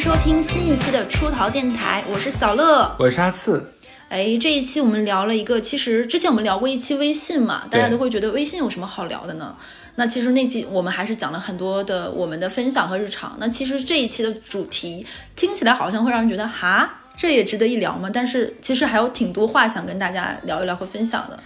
收听新一期的出逃电台，我是小乐，我是阿次。哎，这一期我们聊了一个，其实之前我们聊过一期微信嘛，大家都会觉得微信有什么好聊的呢？那其实那期我们还是讲了很多的我们的分享和日常。那其实这一期的主题听起来好像会让人觉得哈，这也值得一聊吗？但是其实还有挺多话想跟大家聊一聊和分享的。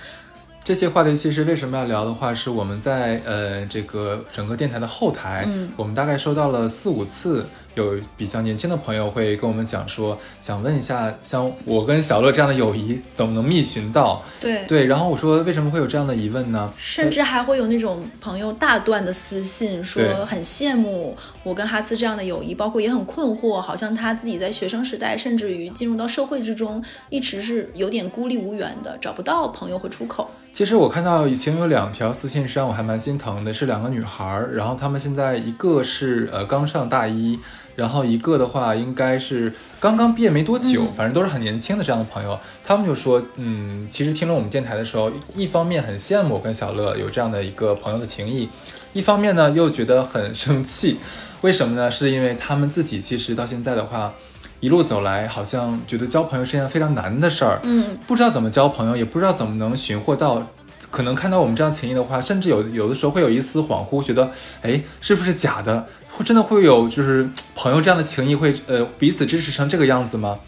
这些话题其实为什么要聊的话，是我们在呃这个整个电台的后台，嗯，我们大概收到了四五次。有比较年轻的朋友会跟我们讲说，想问一下，像我跟小乐这样的友谊怎么能觅寻到？对对，然后我说为什么会有这样的疑问呢？甚至还会有那种朋友大段的私信说很羡慕我跟哈斯这样的友谊，包括也很困惑，好像他自己在学生时代，甚至于进入到社会之中，一直是有点孤立无援的，找不到朋友和出口。其实我看到以前有两条私信，实际上我还蛮心疼的，是两个女孩，然后她们现在一个是呃刚上大一。然后一个的话，应该是刚刚毕业没多久，反正都是很年轻的这样的朋友，他们就说，嗯，其实听了我们电台的时候，一方面很羡慕我跟小乐有这样的一个朋友的情谊，一方面呢又觉得很生气，为什么呢？是因为他们自己其实到现在的话，一路走来，好像觉得交朋友是件非常难的事儿，嗯，不知道怎么交朋友，也不知道怎么能寻获到，可能看到我们这样情谊的话，甚至有有的时候会有一丝恍惚，觉得，哎，是不是假的？会真的会有就是朋友这样的情谊会呃彼此支持成这个样子吗？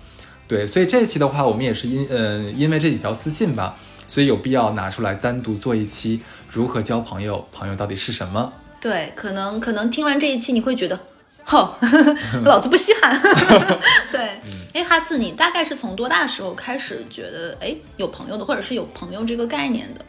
对，所以这一期的话，我们也是因呃因为这几条私信吧，所以有必要拿出来单独做一期如何交朋友，朋友到底是什么？对，可能可能听完这一期你会觉得，哼，老子不稀罕。对，哎，哈次，你大概是从多大时候开始觉得哎有朋友的，或者是有朋友这个概念的？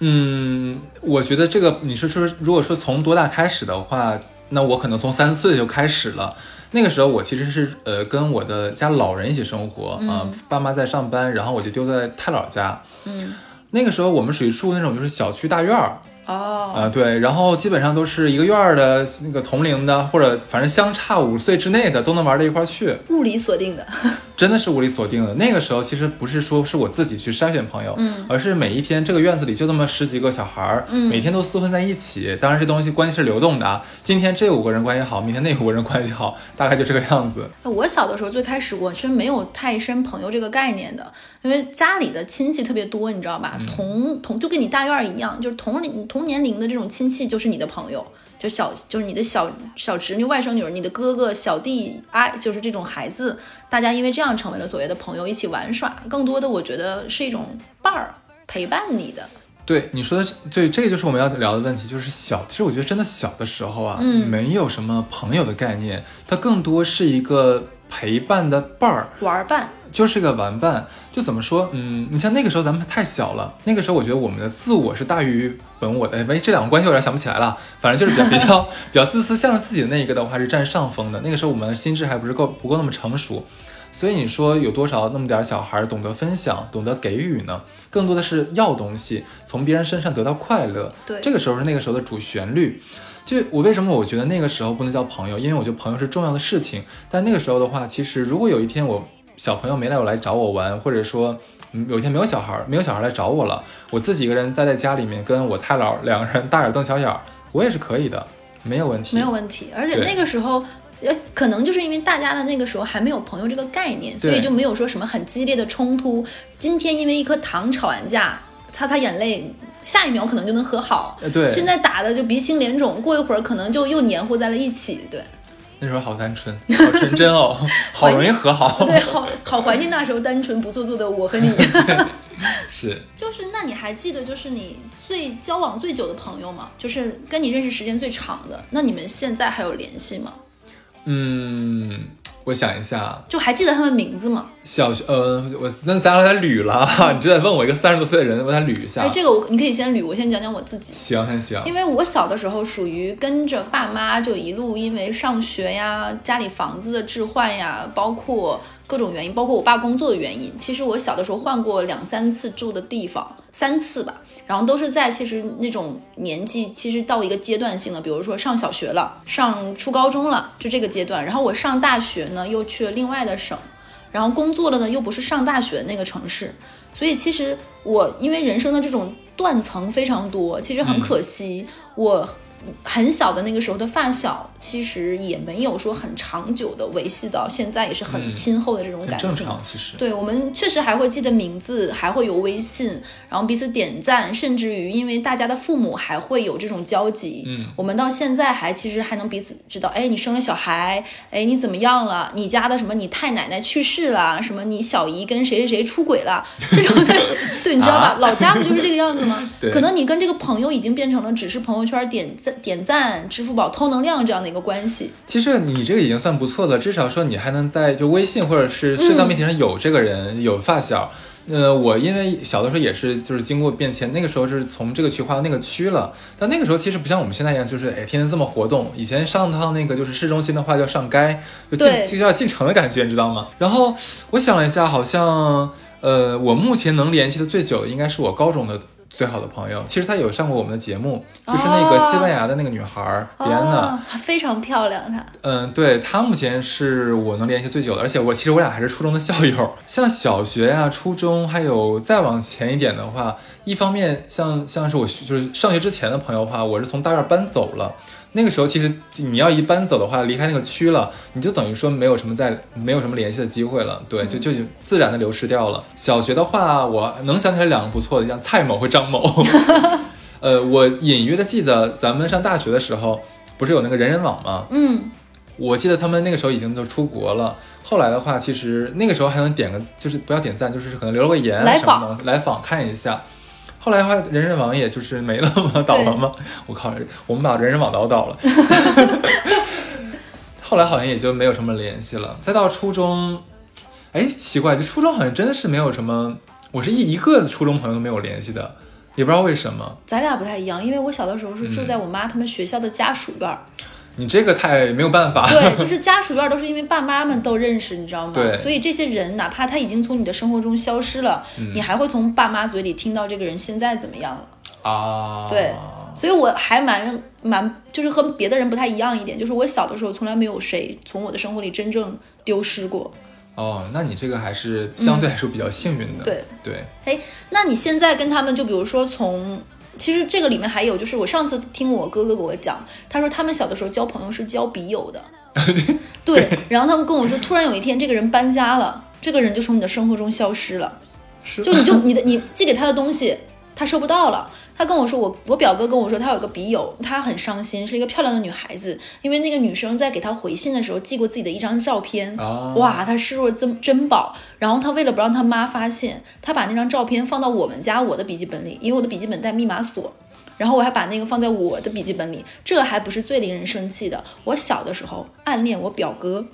嗯，我觉得这个你是说，如果说从多大开始的话。那我可能从三岁就开始了，那个时候我其实是呃跟我的家老人一起生活啊，爸妈在上班，然后我就丢在太姥家。嗯，那个时候我们属于住那种就是小区大院儿。哦，啊对，然后基本上都是一个院儿的那个同龄的，或者反正相差五岁之内的都能玩到一块儿去。物理锁定的，真的是物理锁定的。那个时候其实不是说是我自己去筛选朋友，嗯，而是每一天这个院子里就那么十几个小孩儿，嗯，每天都厮混在一起。当然这东西关系是流动的啊，今天这五个人关系好，明天那五个人关系好，大概就这个样子。我小的时候最开始我是没有太深朋友这个概念的，因为家里的亲戚特别多，你知道吧？同同就跟你大院一样，就是同龄同年龄的这种。亲戚就是你的朋友，就小就是你的小小侄女、外甥女儿，你的哥哥、小弟啊，就是这种孩子，大家因为这样成为了所谓的朋友，一起玩耍。更多的，我觉得是一种伴儿陪伴你的。对你说的，对，这个就是我们要聊的问题，就是小。其实我觉得真的小的时候啊，嗯，没有什么朋友的概念，它更多是一个陪伴的伴儿，玩伴。就是个玩伴，就怎么说，嗯，你像那个时候咱们太小了，那个时候我觉得我们的自我是大于本我的，哎，这两个关系我有点想不起来了，反正就是比较 比较比较自私，向着自己的那一个的话是占上风的。那个时候我们心智还不是够不够那么成熟，所以你说有多少那么点小孩懂得分享，懂得给予呢？更多的是要东西，从别人身上得到快乐。对，这个时候是那个时候的主旋律。就我为什么我觉得那个时候不能叫朋友，因为我觉得朋友是重要的事情。但那个时候的话，其实如果有一天我。小朋友没来，我来找我玩，或者说，嗯，有一天没有小孩，没有小孩来找我了，我自己一个人待在家里面，跟我太姥两个人大眼瞪小眼，我也是可以的，没有问题，没有问题。而且那个时候，呃，可能就是因为大家的那个时候还没有朋友这个概念，所以就没有说什么很激烈的冲突。今天因为一颗糖吵完架，擦擦眼泪，下一秒可能就能和好。对，现在打的就鼻青脸肿，过一会儿可能就又黏糊在了一起。对。那时候好单纯，好纯真哦，好容易和好。对，好好怀念那时候单纯不做作的我和你。是，就是，那你还记得就是你最交往最久的朋友吗？就是跟你认识时间最长的，那你们现在还有联系吗？嗯。我想一下，就还记得他们名字吗？小学，呃，我那咱俩再捋了，你就得问我一个三十多岁的人，我再捋一下。哎，这个我你可以先捋，我先讲讲我自己。行，行，行。因为我小的时候属于跟着爸妈，就一路因为上学呀、家里房子的置换呀，包括。各种原因，包括我爸工作的原因。其实我小的时候换过两三次住的地方，三次吧。然后都是在其实那种年纪，其实到一个阶段性的，比如说上小学了，上初高中了，就这个阶段。然后我上大学呢，又去了另外的省，然后工作了呢，又不是上大学那个城市。所以其实我因为人生的这种断层非常多，其实很可惜。我很小的那个时候的发小，其实也没有说很长久的维系到现在，也是很亲厚的这种感情。很正常，其实。对我们确实还会记得名字，还会有微信，然后彼此点赞，甚至于因为大家的父母还会有这种交集。嗯，我们到现在还其实还能彼此知道，哎，你生了小孩，哎，你怎么样了？你家的什么？你太奶奶去世了？什么？你小姨跟谁谁谁出轨了？这种对对，你知道吧？啊 老家不就是这个样子吗？对可能你跟这个朋友已经变成了只是朋友圈点赞、点赞、支付宝偷能量这样的一个关系。其实你这个已经算不错了，至少说你还能在就微信或者是社交媒体上有这个人，有发小。呃，我因为小的时候也是，就是经过变迁，那个时候是从这个区划到那个区了。但那个时候其实不像我们现在一样，就是哎天天这么活动。以前上趟那个就是市中心的话，叫上街，就进就要进城的感觉，你知道吗？然后我想了一下，好像呃，我目前能联系的最久的应该是我高中的最好的朋友。其实她有上过我们的节目，就是那个西班牙的那个女孩儿迪安娜。她，非常漂亮，她。嗯，对她目前是我能联系最久的，而且我其实我俩还是初中的校友。像小学呀、初中，还有再往前一点的话，一方面像像是我就是上学之前的朋友的话，我是从大院搬走了。那个时候其实你要一搬走的话，离开那个区了，你就等于说没有什么在没有什么联系的机会了，对，就就自然的流失掉了。小学的话，我能想起来两个不错的，像蔡某和张某。呃，我隐约的记得咱们上大学的时候，不是有那个人人网吗？嗯，我记得他们那个时候已经都出国了。后来的话，其实那个时候还能点个，就是不要点赞，就是可能留了个言啊来什么的，来访看一下。后来的话，人人网也就是没了嘛，倒了嘛。我靠，我们把人人网倒倒了。后来好像也就没有什么联系了。再到初中，哎，奇怪，就初中好像真的是没有什么，我是一一个初中朋友都没有联系的，也不知道为什么。咱俩不太一样，因为我小的时候是住在我妈他们学校的家属院儿，你这个太没有办法。对，就是家属院儿都是因为爸妈们都认识，你知道吗？对所以这些人哪怕他已经从你的生活中消失了，嗯你还会从爸妈嘴里听到这个人现在怎么样了。啊，对所以我还蛮蛮，就是和别的人不太一样一点，就是我小的时候从来没有谁从我的生活里真正丢失过。哦，那你这个还是相对来说比较幸运的。对对，哎，那你现在跟他们，就比如说从，其实这个里面还有，就是我上次听我哥哥给我讲，他说他们小的时候交朋友是交笔友的，对，然后他们跟我说，突然有一天这个人搬家了，这个人就从你的生活中消失了，就你就你的你寄给他的东西，他收不到了。他跟我说，我我表哥跟我说，他有个笔友，他很伤心，是一个漂亮的女孩子，因为那个女生在给他回信的时候寄过自己的一张照片，啊，哇，他视若珍珍宝。然后他为了不让他妈发现，他把那张照片放到我们家我的笔记本里，因为我的笔记本带密码锁。然后我还把那个放在我的笔记本里，这还不是最令人生气的。我小的时候暗恋我表哥，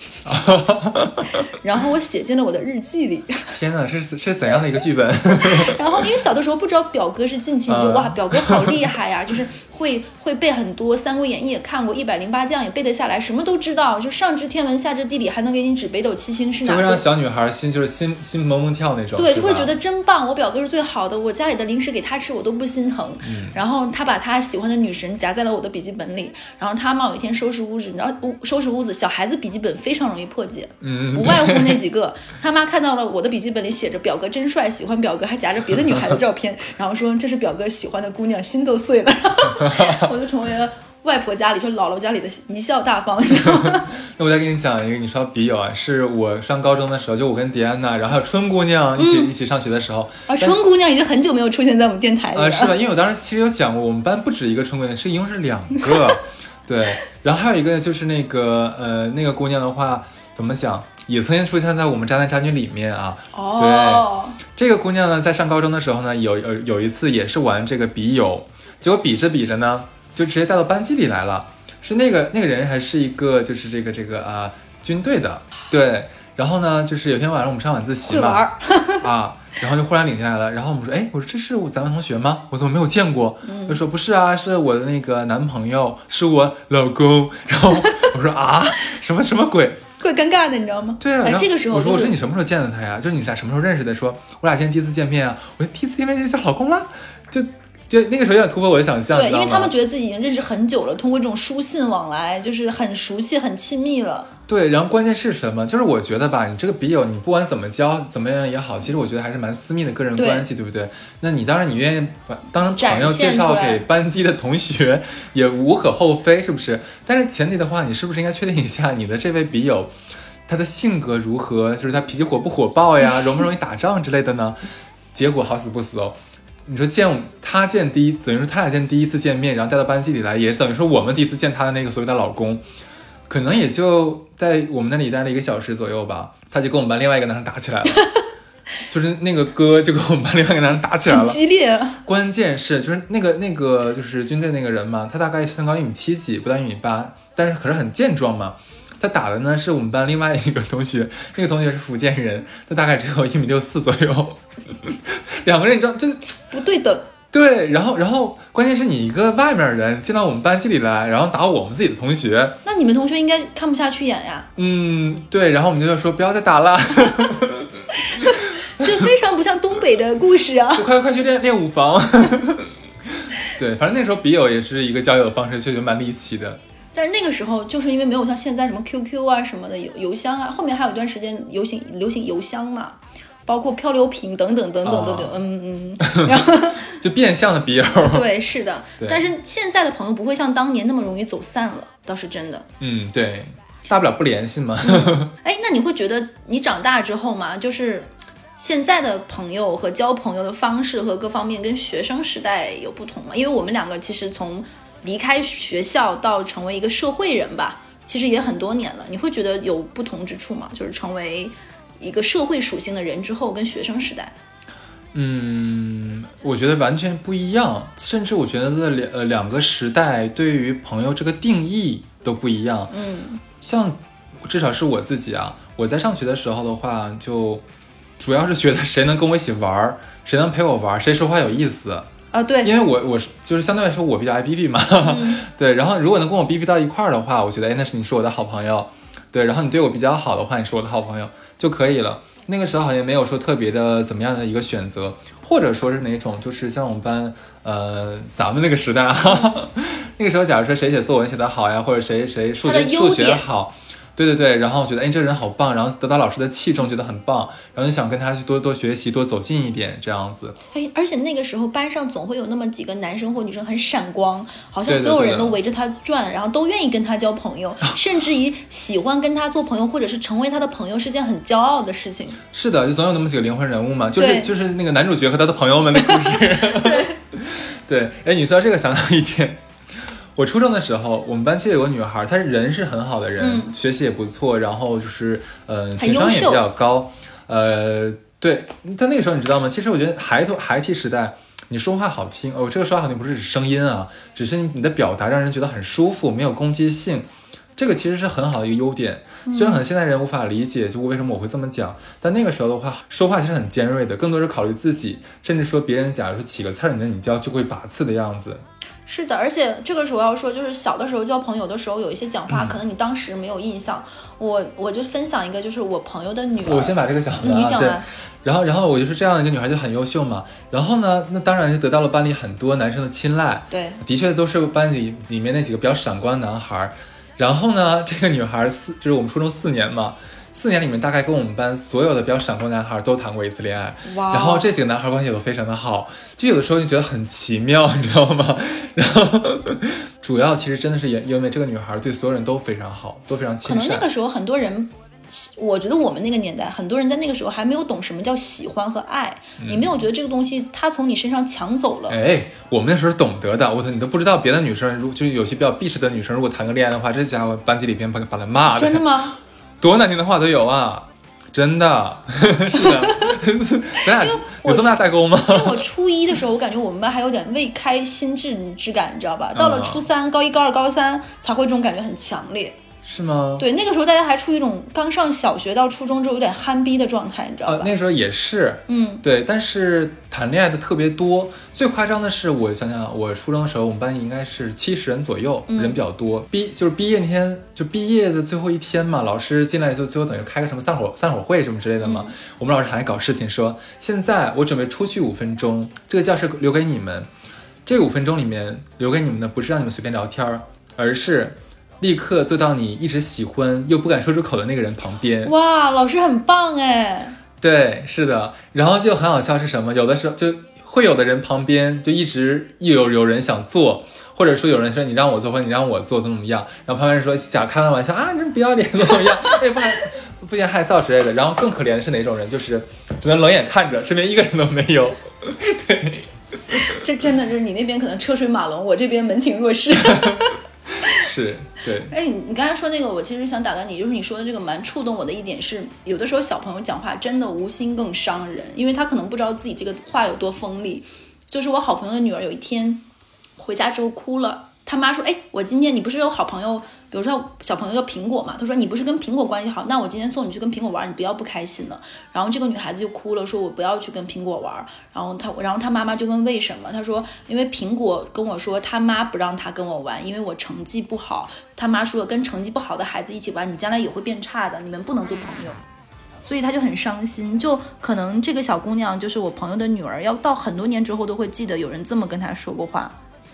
然后我写进了我的日记里。天哪，这是这是怎样的一个剧本？然后因为小的时候不知道表哥是近亲，就嗯 哇，表哥好厉害呀，就是会会背很多《三国演义》也看过，一百零八将也背得下来，什么都知道，就上知天文下知地理，还能给你指北斗七星是哪会让小女孩心就是心心萌萌跳那种，对，就会觉得真棒，我表哥是最好的，我家里的零食给他吃我都不心疼。嗯然后他把他喜欢的女神夹在了我的笔记本里，然后他妈有一天收拾屋子，你知道屋收拾屋子，小孩子笔记本非常容易破解，嗯，不外乎那几个。他妈看到了我的笔记本里写着表哥真帅，喜欢表哥，还夹着别的女孩的照片，然后说这是表哥喜欢的姑娘，心都碎了。我就成为了外婆家里就姥姥家里的贻笑大方，你知道吗？那我再给你讲一个，你说到笔友啊，是我上高中的时候，就我跟迪安娜，然后还有春姑娘一起、嗯一起上学的时候，啊，春姑娘已经很久没有出现在我们电台里了。啊，是的，因为我当时其实有讲过，我们班不止一个春姑娘，是一共是两个，对，然后还有一个就是那个呃那个姑娘的话，怎么讲，也曾经出现在我们渣男渣女里面啊。哦，这个姑娘呢，在上高中的时候呢，有有有一次也是玩这个笔友，结果比着比着呢，就直接带到班级里来了。是那个那个人还是一个就是这个这个啊、军队的，对。然后呢，就是有天晚上我们上晚自习嘛。啊，然后就忽然领进来了。然后我们说，哎，我说这是我咱们同学吗？我怎么没有见过？他说不是啊，是我的那个男朋友，是我老公。然后我说啊，什么什么鬼？怪尴尬的，你知道吗？对啊，这个时候我说就是我说你什么时候见的他呀？就是你俩什么时候认识的？说我俩今天第一次见面啊。我说第一次见面就叫老公啦，就就那个时候有点突破我的想象，对，因为他们觉得自己已经认识很久了，通过这种书信往来，就是很熟悉、很亲密了。对，然后关键是什么？就是我觉得吧，你这个笔友，你不管怎么交，怎么样也好，其实我觉得还是蛮私密的个人关系，对不对？那你当然你愿意把当朋友介绍给班级的同学，也无可厚非，是不是？但是前提的话，你是不是应该确定一下你的这位笔友，他的性格如何？就是他脾气火不火爆呀，容不容易打仗之类的呢？结果好死不死哦。你说见他见第一，等于说他俩见第一次见面，然后带到班级里来，也等于说我们第一次见他的那个所谓的老公，可能也就在我们那里待了一个小时左右吧，他就跟我们班另外一个男生打起来了，就是那个哥就跟我们班另外一个男生打起来很了。激烈，关键是就是那个那个就是军队那个人嘛，他大概身高一米七几，不到一米八，但是可是很健壮嘛。他打的呢是我们班另外一个同学，那个同学是福建人，他大概只有一米六四左右。两个人你知道这不对等。对，然后然后关键是你一个外面人进到我们班级里来，然后打我们自己的同学，那你们同学应该看不下去眼呀，嗯，对，然后我们就说不要再打了，这非常不像东北的故事啊。就快快去练练舞房。对，反正那时候笔友也是一个交友的方式，确实蛮离奇的。但是那个时候，就是因为没有像现在什么 QQ 啊什么的邮邮箱啊，后面还有一段时间流行流行邮箱嘛，包括漂流瓶等等等等等等，哦嗯嗯，然后就变相的笔友，对，是的 对，但是现在的朋友不会像当年那么容易走散了，倒是真的。嗯，对，大不了不联系嘛。哎，那你会觉得你长大之后嘛，就是现在的朋友和交朋友的方式和各方面跟学生时代有不同吗？因为我们两个其实从离开学校到成为一个社会人吧，其实也很多年了。你会觉得有不同之处吗？就是成为一个社会属性的人之后，跟学生时代，嗯，我觉得完全不一样，甚至我觉得这两呃两个时代对于朋友这个定义都不一样。嗯像至少是我自己啊，我在上学的时候的话，就主要是觉得谁能跟我一起玩儿，谁能陪我玩儿，谁说话有意思。啊，对，因为我我是就是相对来说我比较爱逼逼嘛，对，然后如果能跟我逼逼到一块儿的话，我觉得哎那是你是我的好朋友，对，然后你对我比较好的话，你是我的好朋友就可以了。那个时候好像没有说特别的怎么样的一个选择，或者说是哪种，就是像我们班，呃，咱们那个时代啊，那个时候假如说谁写作文写得好呀，或者谁谁数学数学好，对对对，然后觉得哎这个人好棒，然后得到老师的器重，觉得很棒，然后就想跟他去多多学习，多走近一点这样子。哎，而且那个时候班上总会有那么几个男生或女生很闪光，好像所有人都围着他转，然后都愿意跟他交朋友，甚至于喜欢跟他做朋友，或者是成为他的朋友，是件很骄傲的事情。是的，就总有那么几个灵魂人物嘛，就是就是那个男主角和他的朋友们的故事。对，哎，你说到这个想到一点，我初中的时候，我们班其实有个女孩，她是人是很好的人，嗯学习也不错，然后就是呃情商也比较高，呃，对，但那个时候你知道吗？其实我觉得孩童孩提时代。你说话好听哦，这个说话好听不是指声音啊，只是你的表达让人觉得很舒服，没有攻击性，这个其实是很好的一个优点。虽然可能现在人无法理解，就为什么我会这么讲，但那个时候的话，说话其实很尖锐的，更多是考虑自己，甚至说别人假如说起个刺儿，你的你就要就会拔刺的样子。是的，而且这个时候要说，就是小的时候交朋友的时候，有一些讲嗯话，可能你当时没有印象。我我就分享一个，就是我朋友的女儿。我先把这个讲完、啊，你讲完。然后，然后我就是这样一个女孩，就很优秀嘛。然后呢，那当然是得到了班里很多男生的青睐。对，的确都是班里里面那几个比较闪光的男孩儿。然后呢，这个女孩儿四就是我们初中四年嘛，四年里面大概跟我们班所有的比较闪光男孩儿都谈过一次恋爱。哇哦然后这几个男孩儿关系也都非常的好，就有的时候就觉得很奇妙，你知道吗？然后主要其实真的是也因为这个女孩儿对所有人都非常好，都非常可亲善。能那个时候很多人。我觉得我们那个年代，很多人在那个时候还没有懂什么叫喜欢和爱，你没有觉得这个东西他从你身上抢走了，嗯哎，我们那时候懂得的，我操，你都不知道别的女生，如就是有些比较避世的女生，如果谈个恋爱的话，这家伙班级里边把把他骂的，真的吗？多难听的话都有啊，真的，是的，咱俩有这么大代沟吗？因为我初一的时候，我感觉我们班还有点未开心智之感，你知道吧？到了嗯初三、高一、高二、高三，才会这种感觉很强烈。是吗？对，那个时候大家还处于一种刚上小学到初中之后有点憨逼的状态，你知道呃，吧？那时候也是，嗯，对，但是谈恋爱的特别多。最夸张的是，我想想，我初中的时候，我们班应该是七十人左右，嗯人比较多。毕就是毕业那天，就毕业的最后一天嘛，老师进来就最后等于开个什么散伙散伙会什么之类的嘛。嗯我们老师还搞事情说，现在我准备出去五分钟，这个教室留给你们。这五分钟里面留给你们的不是让你们随便聊天儿，而是立刻坐到你一直喜欢又不敢说出口的那个人旁边。哇，老师很棒哎！对，是的，然后就很好笑是什么？有的时候就会有的人旁边就一直有有人想坐，或者说有人说你让我坐或者你让我坐怎么怎么样，然后旁边人说假开玩笑啊，你这不要脸怎么怎么样，哎不害不嫌害臊之类的。然后更可怜的是哪种人？就是只能冷眼看着，身边一个人都没有。对，这真的就是你那边可能车水马龙，我这边门庭若市。是，对。哎，你刚才说那个，我其实想打断你，就是你说的这个蛮触动我的一点是，有的时候小朋友讲话真的无心更伤人，因为他可能不知道自己这个话有多锋利。就是我好朋友的女儿有一天回家之后哭了，他妈说：“哎，我今天你不是有好朋友？”比如说小朋友叫苹果嘛，他说你不是跟苹果关系好，那我今天送你去跟苹果玩，你不要不开心了。然后这个女孩子就哭了，说我不要去跟苹果玩。然后他，然后他妈妈就问为什么？他说因为苹果跟我说他妈不让他跟我玩，因为我成绩不好。他妈说跟成绩不好的孩子一起玩，你将来也会变差的，你们不能做朋友。所以他就很伤心，就可能这个小姑娘就是我朋友的女儿，要到很多年之后都会记得有人这么跟她说过话。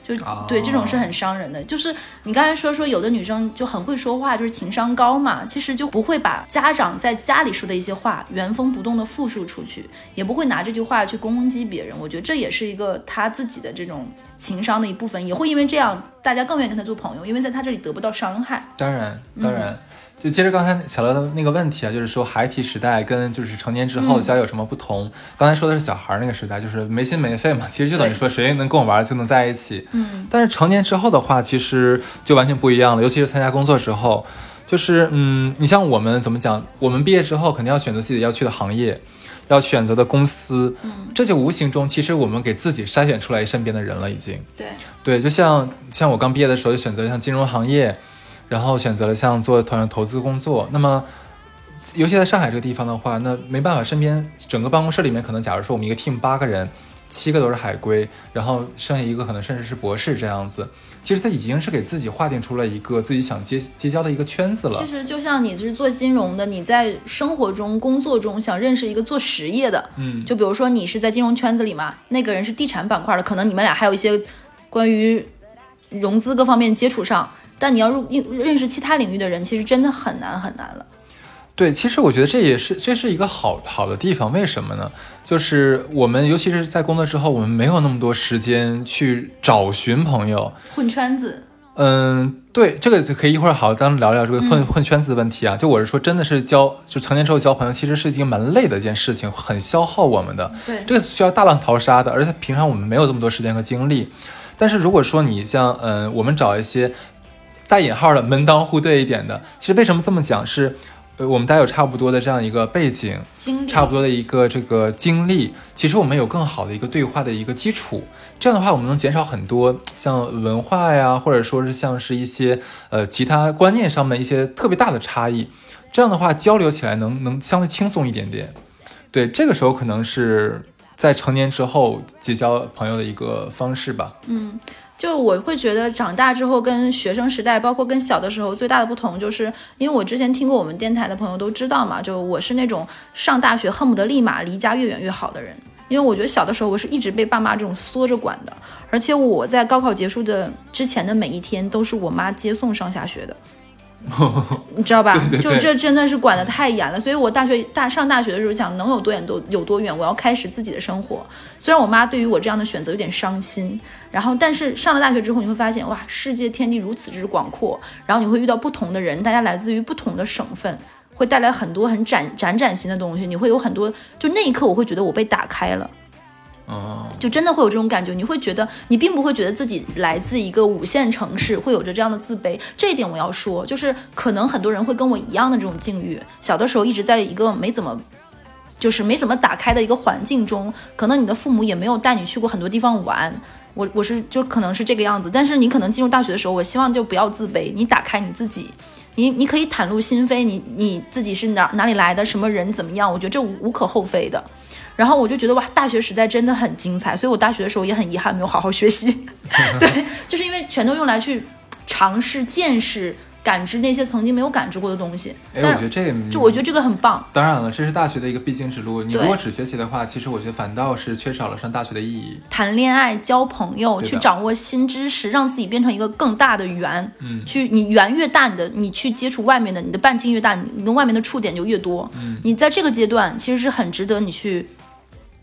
就对这种是很伤人的，就是你刚才说说有的女生就很会说话，就是情商高嘛，其实就不会把家长在家里说的一些话原封不动的复述出去，也不会拿这句话去攻击别人。我觉得这也是一个他自己的这种情商的一部分，也会因为这样大家更愿意跟他做朋友，因为在他这里得不到伤害。当然，当然。就接着刚才小乐的那个问题啊，就是说孩提时代跟就是成年之后交友有什么不同？刚才说的是小孩那个时代，就是没心没肺嘛，其实就等于说谁能跟我玩就能在一起。嗯，但是成年之后的话，其实就完全不一样了，尤其是参加工作之后，就是嗯，你像我们怎么讲？我们毕业之后肯定要选择自己要去的行业，要选择的公司，嗯，这就无形中其实我们给自己筛选出来身边的人了，已经。对对，就像像我刚毕业的时候就选择像金融行业。然后选择了像做团队投资工作，那么，尤其在上海这个地方的话，那没办法，身边整个办公室里面可能，假如说我们一个 team 八个人，七个都是海归，然后剩下一个可能甚至是博士这样子，其实他已经是给自己划定出了一个自己想结结交的一个圈子了。其实就像你是做金融的，你在生活中、工作中想认识一个做实业的，嗯，就比如说你是在金融圈子里嘛，那个人是地产板块的，可能你们俩还有一些关于融资各方面接触上。但你要入认认识其他领域的人，其实真的很难很难了。对，其实我觉得这也是这是一个好好的地方。为什么呢？就是我们尤其是在工作之后，我们没有那么多时间去找寻朋友、混圈子。嗯，对，这个可以一会儿好当聊聊这个混混圈子的问题啊。就我是说，真的是交就成年之后交朋友，其实是一个蛮累的一件事情，很消耗我们的。对，这个需要大浪淘沙的，而且平常我们没有这么多时间和精力。但是如果说你像嗯，我们找一些。带引号的门当户对一点的，其实为什么这么讲？是，呃，我们大家有差不多的这样一个背景，差不多的一个这个经历，其实我们有更好的一个对话的一个基础。这样的话，我们能减少很多像文化呀，或者说是像是一些呃其他观念上面一些特别大的差异。这样的话，交流起来能能相对轻松一点点。对，这个时候可能是在成年之后结交朋友的一个方式吧。嗯。就我会觉得长大之后跟学生时代，包括跟小的时候最大的不同，就是因为我之前听过我们电台的朋友都知道嘛，就我是那种上大学恨不得立马离家越远越好的人，因为我觉得小的时候我是一直被爸妈这种缩着管的，而且我在高考结束的之前的每一天都是我妈接送上下学的。你知道吧？就这真的是管得太严了，所以我大学大上大学的时候想能有多远都有多远，我要开始自己的生活。虽然我妈对。于我这样的选择有点伤心，然后但是上了大学之后，你会发现哇，世界天地如此之广阔，然后你会遇到不同的人，大家来自于不同的省份，会带来很多很崭崭崭新的东西。你会有很多，就那一刻我会觉得我被打开了。哦，就真的会有这种感觉，你会觉得你并不会觉得自己来自一个五线城市，会有着这样的自卑。这一点我要说，就是可能很多人会跟我一样的这种境遇，小的时候一直在一个没怎么，就是没怎么打开的一个环境中，可能你的父母也没有带你去过很多地方玩。我我是就可能是这个样子，但是你可能进入大学的时候，我希望就不要自卑，你打开你自己，你你可以袒露心扉，你你自己是哪哪里来的，什么人怎么样，我觉得这无可厚非的。然后我就觉得哇，大学时代真的很精彩，所以我大学的时候也很遗憾没有好好学习。对，就是因为全都用来去尝试、见识感知那些曾经没有感知过的东西。哎，我觉得这个就我觉得这个很棒。当然了，这是大学的一个必经之路。你如果只学习的话，其实我觉得反倒是缺少了上大学的意义。谈恋爱、交朋友，去掌握新知识，让自己变成一个更大的圆。嗯去你圆越大，你的你去接触外面的，你的半径越大，你你跟外面的触点就越多。嗯你在这个阶段其实是很值得你去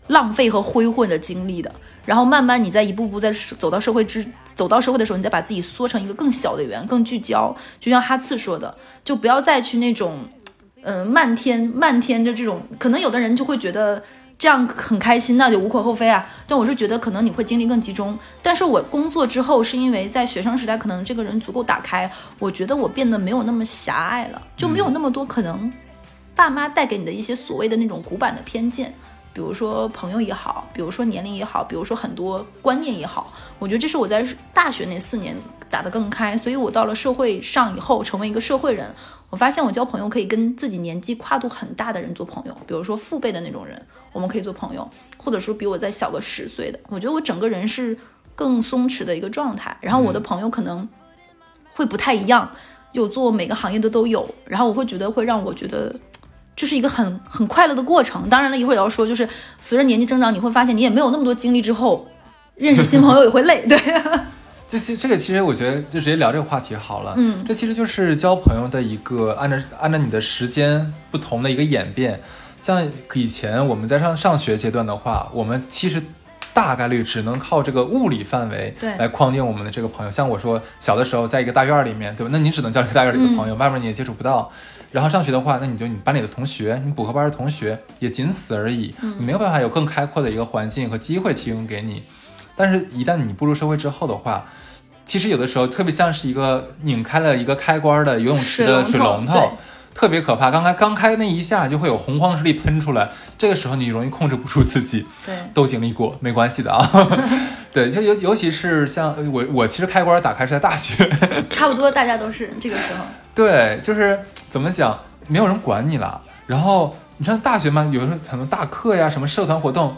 浪费和挥霍你的精力的。然后慢慢你再一步步在走到社会之走到社会的时候，你再把自己缩成一个更小的圆，更聚焦。就像哈次说的，就不要再去那种，嗯、漫天漫天的这种，可能有的人就会觉得这样很开心，那就无可厚非啊。但我是觉得可能你会精力更集中。但是我工作之后，是因为在学生时代，可能这个人足够打开，我觉得我变得没有那么狭隘了，就没有那么多可能爸妈带给你的一些所谓的那种古板的偏见。比如说朋友也好，比如说年龄也好，比如说很多观念也好，我觉得这是我在大学那四年打得更开，所以我到了社会上以后，成为一个社会人，我发现我交朋友可以跟自己年纪跨度很大的人做朋友，比如说父辈的那种人，我们可以做朋友，或者说比我再小个十岁的，我觉得我整个人是更松弛的一个状态，然后我的朋友可能会不太一样，有做每个行业的都有，然后我会觉得会让我觉得。这是一个很很快乐的过程。当然了，一会儿也要说，就是随着年纪增长，你会发现你也没有那么多精力，之后认识新朋友也会累。对，这些 这个其实我觉得就直接聊这个话题好了。嗯这其实就是交朋友的一个按照按照你的时间不同的一个演变。像以前我们在上上学阶段的话，我们其实大概率只能靠这个物理范围对来框定我们的这个朋友。像我说小的时候在一个大院儿里面，对吧？那你只能交一个大院儿里的朋友，外面你也接触不到。然后上学的话，那你就你班里的同学，你补课班的同学也仅此而已，你没有办法有更开阔的一个环境和机会提供给你。但是，一旦你步入社会之后的话，其实有的时候特别像是一个拧开了一个开关的游泳池的水水龙头龙头，特别可怕。刚开刚开那一下就会有洪荒之力喷出来，这个时候你容易控制不住自己。对，都经历过，没关系的啊。对，就尤尤其是像我，我其实开关打开是在大学。差不多大家都是这个时候。对，就是怎么讲，没有人管你了。然后你上大学嘛，有时候很多大课呀，什么社团活动，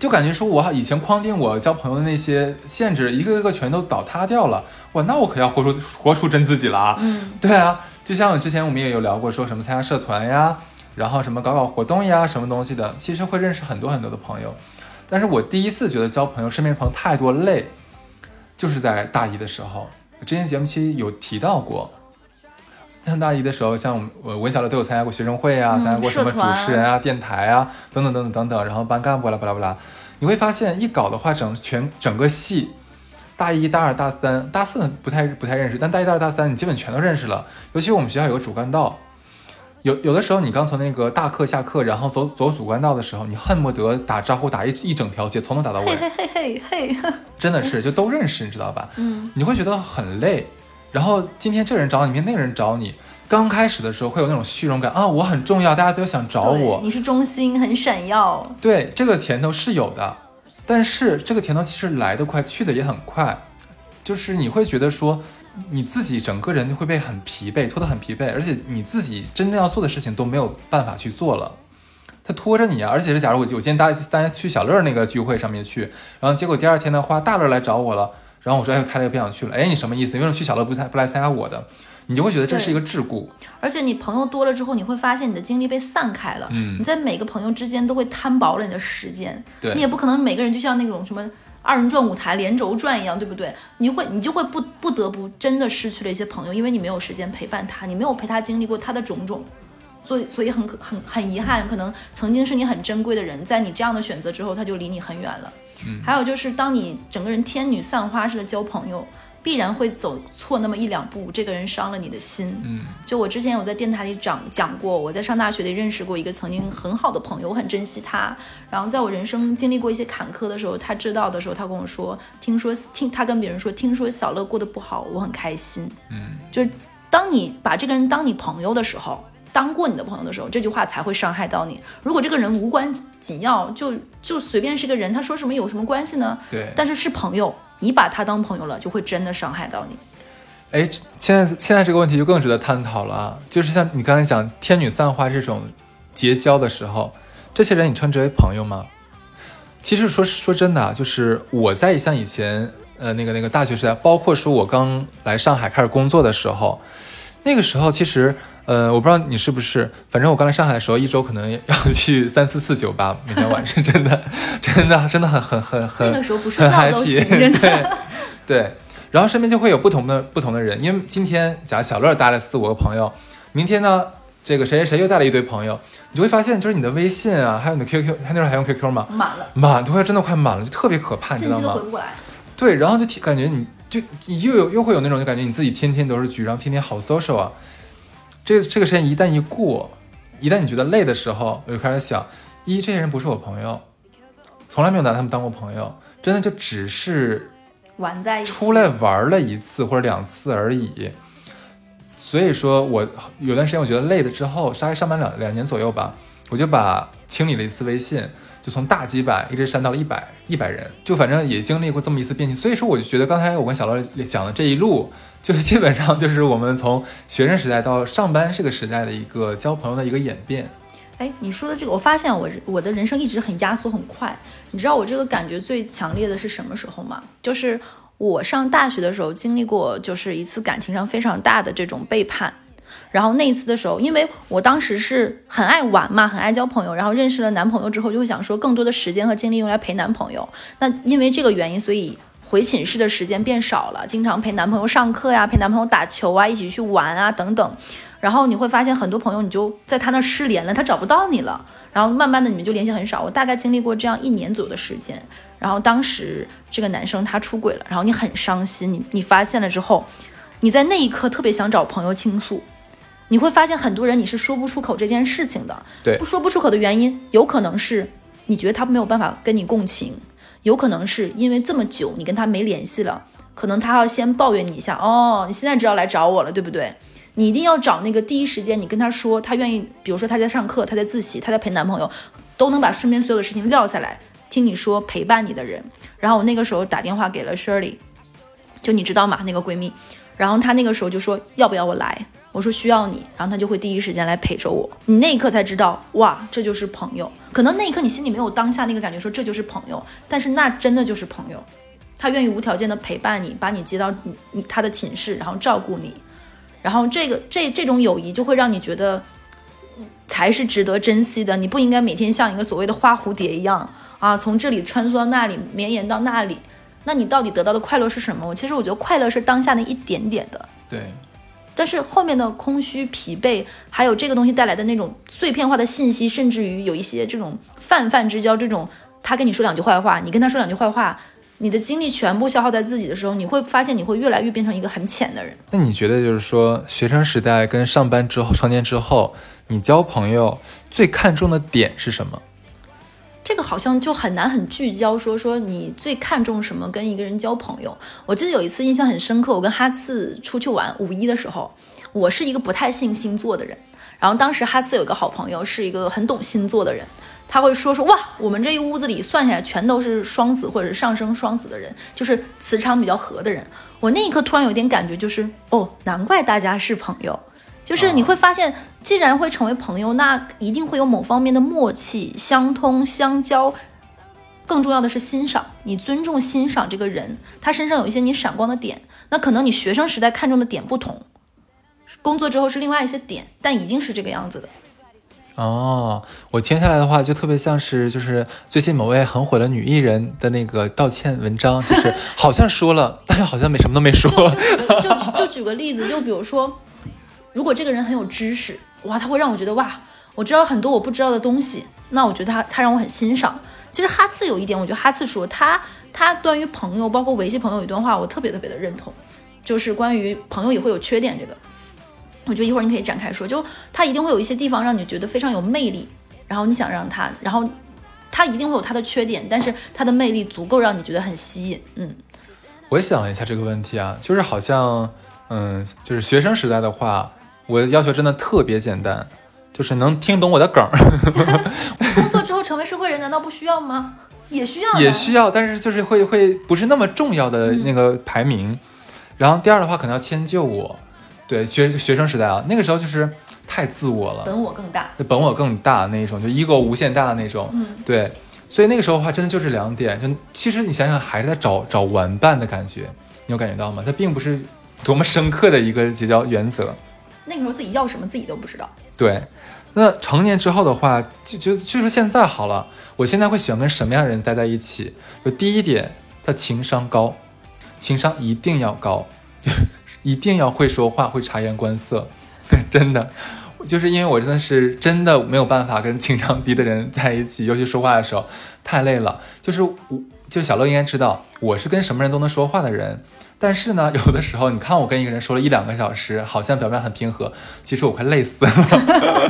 就感觉说我以前框定我交朋友的那些限制，一个一个全都倒塌掉了。哇，那我可要活出活出真自己了啊！嗯，对啊，就像之前我们也有聊过，说什么参加社团呀，然后什么搞搞活动呀，什么东西的，其实会认识很多很多的朋友。但是我第一次觉得交朋友，身边朋友太多累，就是在大一的时候。之前节目期有提到过，上大一的时候，像我们我我小乐都有参加过学生会啊，嗯参加过什么主持人啊、电台啊等等等等等等，然后班干部啦巴拉巴拉，你会发现一搞的话，整全整个系。大一、大二、大三、大四不太不太认识，但大一、大二、大三你基本全都认识了。尤其我们学校有个主干道，有有的时候你刚从那个大课下课，然后走走主干道的时候，你恨不得打招呼打一一整条街，从头打到尾，嘿嘿嘿嘿嘿，真的是就都认识，你知道吧？嗯，你会觉得很累。然后今天这个人找你，明天那个人找你，刚开始的时候会有那种虚荣感啊，我很重要，大家都想找我。你是中心，很闪耀。对，这个甜头是有的，但是这个甜头其实来得快，去的也很快，就是你会觉得说。你自己整个人会被很疲惫，拖得很疲惫，而且你自己真正要做的事情都没有办法去做了，他拖着你啊！而且是假如我我今天大大家去小乐那个聚会上面去，然后结果第二天的话大乐来找我了，然后我说哎太累不想去了，哎你什么意思？你为什么去小乐不参不来参加我的？你就会觉得这是一个桎梏，而且你朋友多了之后，你会发现你的精力被散开了。嗯你在每个朋友之间都会摊薄了你的时间。对你也不可能每个人就像那种什么二人转舞台连轴转一样，对不对？你会你就会不不得不真的失去了一些朋友，因为你没有时间陪伴他，你没有陪他经历过他的种种。所以，所以很可很很遗憾，可能曾经是你很珍贵的人，在你这样的选择之后，他就离你很远了。嗯还有就是，当你整个人天女散花似的交朋友，必然会走错那么一两步，这个人伤了你的心。嗯就我之前有在电台里讲讲过，我在上大学里认识过一个曾经很好的朋友，我很珍惜他。然后在我人生经历过一些坎坷的时候，他知道的时候，他跟我说，听说听他跟别人说，听说小乐过得不好，我很开心。嗯，就是当你把这个人当你朋友的时候，当过你的朋友的时候，这句话才会伤害到你。如果这个人无关紧要，就就随便是个人，他说什么有什么关系呢？对。但是是朋友，你把他当朋友了，就会真的伤害到你。哎，现在现在这个问题就更值得探讨了啊！就是像你刚才讲天女散花这种结交的时候，这些人你称之为朋友吗？其实说说真的啊，就是我在像以前呃那个那个大学时代，包括说我刚来上海开始工作的时候，那个时候其实呃我不知道你是不是，反正我刚来上海的时候，一周可能要去三四次酒吧，每天晚上真的 真的真的很很很很那个时候不睡觉都行，真的对对，然后身边就会有不同的不同的人，因为今天假如小乐带了四五个朋友，明天呢这个谁谁谁又带了一堆朋友，你就会发现就是你的微信啊，还有你的 QQ，他那时候还用 QQ 吗？满了，满都快真的快满了，就特别可怕，你知道吗信息都回？不过来。对，然后就感觉你就你又有又会有那种就感觉你自己天天都是局，然后天天好 social 啊。这这个时间一旦一过，一旦你觉得累的时候，我就开始想，一这些人不是我朋友，从来没有拿他们当过朋友，真的就只是玩在，出来玩了一次或者两次而已。所以说我有段时间我觉得累了之后，大概上班两两年左右吧，我就把清理了一次微信，就从大几百一直删到了一百一百人，就反正也经历过这么一次变迁。所以说我就觉得刚才我跟小乐讲的这一路，就基本上就是我们从学生时代到上班这个时代的一个交朋友的一个演变。哎，你说的这个，我发现我我的人生一直很压缩很快。你知道我这个感觉最强烈的是什么时候吗？就是我上大学的时候经历过，就是一次感情上非常大的这种背叛。然后那一次的时候，因为我当时是很爱玩嘛，很爱交朋友，然后认识了男朋友之后，就会想说更多的时间和精力用来陪男朋友。那因为这个原因，所以回寝室的时间变少了，经常陪男朋友上课呀，陪男朋友打球啊，一起去玩啊等等。然后你会发现很多朋友你就在他那失联了，他找不到你了。然后慢慢的你们就联系很少。我大概经历过这样一年左右的时间。然后当时这个男生他出轨了，然后你很伤心，你你发现了之后，你在那一刻特别想找朋友倾诉。你会发现很多人你是说不出口这件事情的，对不说不出口的原因，有可能是你觉得他没有办法跟你共情，有可能是因为这么久你跟他没联系了，可能他要先抱怨你一下，哦，你现在知道来找我了，对不对？你一定要找那个第一时间你跟他说，他愿意，比如说他在上课，他在自习，他在陪男朋友，都能把身边所有的事情撂下来听你说陪伴你的人。然后我那个时候打电话给了 Shirley，就你知道吗？那个闺蜜，然后她那个时候就说要不要我来？我说需要你，然后他就会第一时间来陪着我。你那一刻才知道，哇，这就是朋友。可能那一刻你心里没有当下那个感觉，说这就是朋友，但是那真的就是朋友。他愿意无条件的陪伴你，把你接到你你他的寝室，然后照顾你，然后这个这这种友谊就会让你觉得才是值得珍惜的。你不应该每天像一个所谓的花蝴蝶一样啊，从这里穿梭到那里，绵延到那里。那你到底得到的快乐是什么？我其实我觉得快乐是当下那一点点的，对，但是后面的空虚、疲惫，还有这个东西带来的那种碎片化的信息，甚至于有一些这种泛泛之交，这种他跟你说两句坏话，你跟他说两句坏话，你的精力全部消耗在自己的时候，你会发现你会越来越变成一个很浅的人。那你觉得就是说，学生时代跟上班之后、成年之后，你交朋友最看重的点是什么？这个好像就很难很聚焦，说说你最看重什么跟一个人交朋友。我记得有一次印象很深刻，我跟哈次出去玩，五一的时候，我是一个不太信星座的人，然后当时哈次有一个好朋友是一个很懂星座的人，他会说说哇，我们这一屋子里算下来全都是双子或者是上升双子的人，就是磁场比较合的人。我那一刻突然有点感觉，就是哦，难怪大家是朋友。就是你会发现，既然会成为朋友，那一定会有某方面的默契、相通、相交。更重要的是欣赏，你尊重、欣赏这个人，他身上有一些你闪光的点。那可能你学生时代看重的点不同，工作之后是另外一些点，但已经是这个样子的。哦，我听下来的话，就特别像是就是最近某位很火的女艺人的那个道歉文章，就是好像说了，但又好像没什么都没说。就就举个例子，就比如说，如果这个人很有知识，哇，他会让我觉得哇，我知道很多我不知道的东西，那我觉得他他让我很欣赏。其实哈次有一点，我觉得哈次说他他关于朋友，包括维系朋友一段话，我特别特别的认同，就是关于朋友也会有缺点这个。我觉得一会儿你可以展开说，就他一定会有一些地方让你觉得非常有魅力，然后你想让他，然后他一定会有他的缺点，但是他的魅力足够让你觉得很吸引。嗯，我想了一下这个问题啊，就是好像，嗯，就是学生时代的话，我的要求真的特别简单，就是能听懂我的梗儿。工作之后成为社会人，难道不需要吗？也需要，也需要，但是就是会会不是那么重要的那个排名。然后第二的话，可能要迁就我。对学学生时代啊，那个时候就是太自我了，本我更大，本我更大那一种，就 ego 无限大的那种。嗯，对，所以那个时候的话，真的就是两点，就其实你想想，还是在找找玩伴的感觉，你有感觉到吗？它并不是多么深刻的一个结交原则。那个时候自己要什么自己都不知道。对，那成年之后的话，就就就是现在好了，我现在会喜欢跟什么样的人待在一起？就第一点，他情商高，情商一定要高，一定要会说话，会察言观色，真的。就是因为我真的是真的没有办法跟情商低的人在一起，尤其说话的时候太累了。就是我，就小乐应该知道，我是跟什么人都能说话的人。但是呢，有的时候你看我跟一个人说了一两个小时，好像表面很平和，其实我快累死了，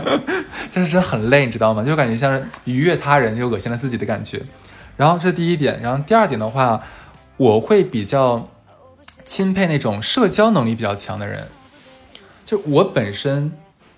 但是真的很累，你知道吗？就感觉像是愉悦他人就恶心了自己的感觉。然后这是第一点，然后第二点的话，我会比较钦佩那种社交能力比较强的人，就我本身。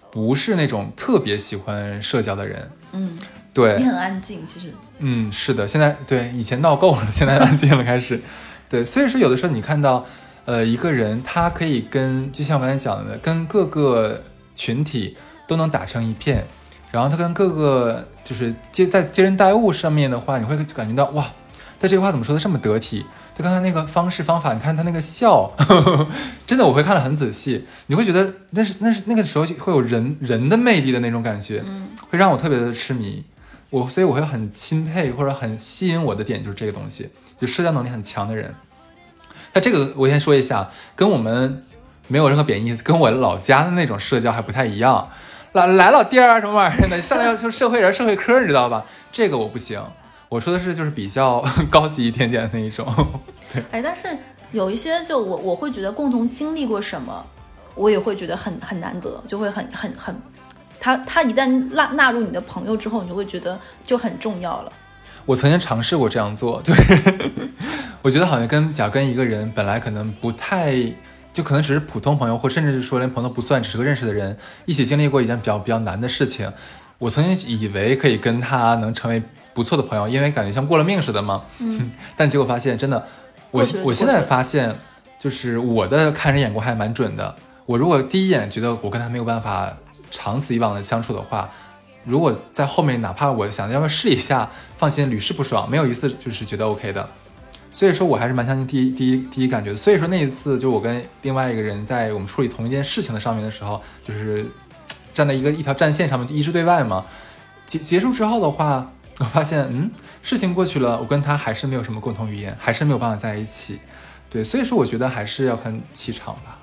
不是那种特别喜欢社交的人，嗯，对，你很安静，其实，嗯，是的，现在对以前闹够了，现在安静了，开始，对，所以说有的时候你看到，呃，一个人他可以跟，就像我刚才讲的，跟各个群体都能打成一片，然后他跟各个就是接在接人待物上面的话，你会感觉到哇。他这句话怎么说的这么得体？他刚才那个方式方法，你看他那个笑，真的我会看得很仔细。你会觉得那是那是那个时候会有人人的魅力的那种感觉，嗯，会让我特别的痴迷。我所以我会很钦佩或者很吸引我的点就是这个东西，就社交能力很强的人。那这个我先说一下，跟我们没有任何贬义，跟我老家的那种社交还不太一样。来来老弟儿什么玩意儿的，上来要说社会人社会科，你知道吧？这个我不行。我说的是，就是比较高级一点点的那一种，对。哎，但是有一些，就我我会觉得共同经历过什么，我也会觉得很很难得，就会很很很，他他一旦纳纳入你的朋友之后，你就会觉得就很重要了。我曾经尝试过这样做，就是 我觉得好像跟假跟一个人本来可能不太，就可能只是普通朋友，或甚至是说连朋友不算，只是个认识的人，一起经历过一件比较比较难的事情。我曾经以为可以跟他能成为不错的朋友，因为感觉像过了命似的嘛。嗯。但结果发现，真的，我我现在发现，就是我的看人眼光还蛮准的。我如果第一眼觉得我跟他没有办法长此以往的相处的话，如果在后面哪怕我想要不要试一下，放心屡试不爽，没有一次就是觉得 OK 的。所以说我还是蛮相信第一第一第一感觉的。所以说那一次，就我跟另外一个人在我们处理同一件事情的上面的时候，就是。站在一个一条战线上面，一致对外嘛。结结束之后的话，我发现，嗯，事情过去了，我跟他还是没有什么共同语言，还是没有办法在一起。对，所以说我觉得还是要看气场吧。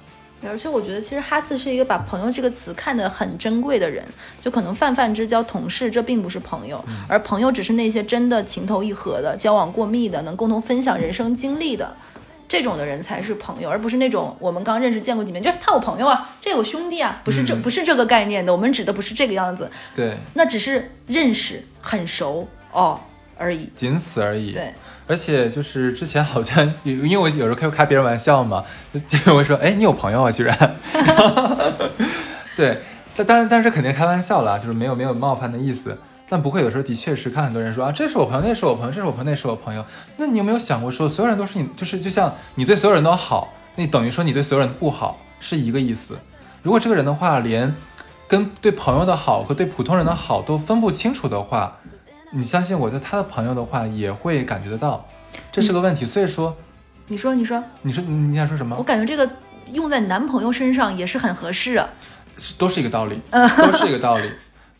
而且我觉得，其实哈斯是一个把朋友这个词看得很珍贵的人。就可能泛泛之交、同事，这并不是朋友，而朋友只是那些真的情投意合的、交往过密的、能共同分享人生经历的。这种的人才是朋友，而不是那种我们刚认识见过几面，就是他我朋友啊，这有兄弟啊，不是这不是这个概念的，我们指的不是这个样子。对，那只是认识很熟哦而已，仅此而已。对，而且就是之前好像 因为我有时候开开别人玩笑嘛，就会说，哎，你有朋友啊，居然。对，但当然，但是肯定开玩笑了，就是没有没有冒犯的意思。但不会，有时候的确是看很多人说啊，这是我朋友，那是我朋友，这是我朋友，那是我朋友。那你有没有想过说，所有人都是你，就是就像你对所有人都好，那等于说你对所有人不好是一个意思。如果这个人的话，连跟对朋友的好和对普通人的好都分不清楚的话，你相信我，就他的朋友的话也会感觉得到，这是个问题。所以说，你说，你说，你说，你想说什么？我感觉这个用在男朋友身上也是很合适啊，都是一个道理，都是一个道理。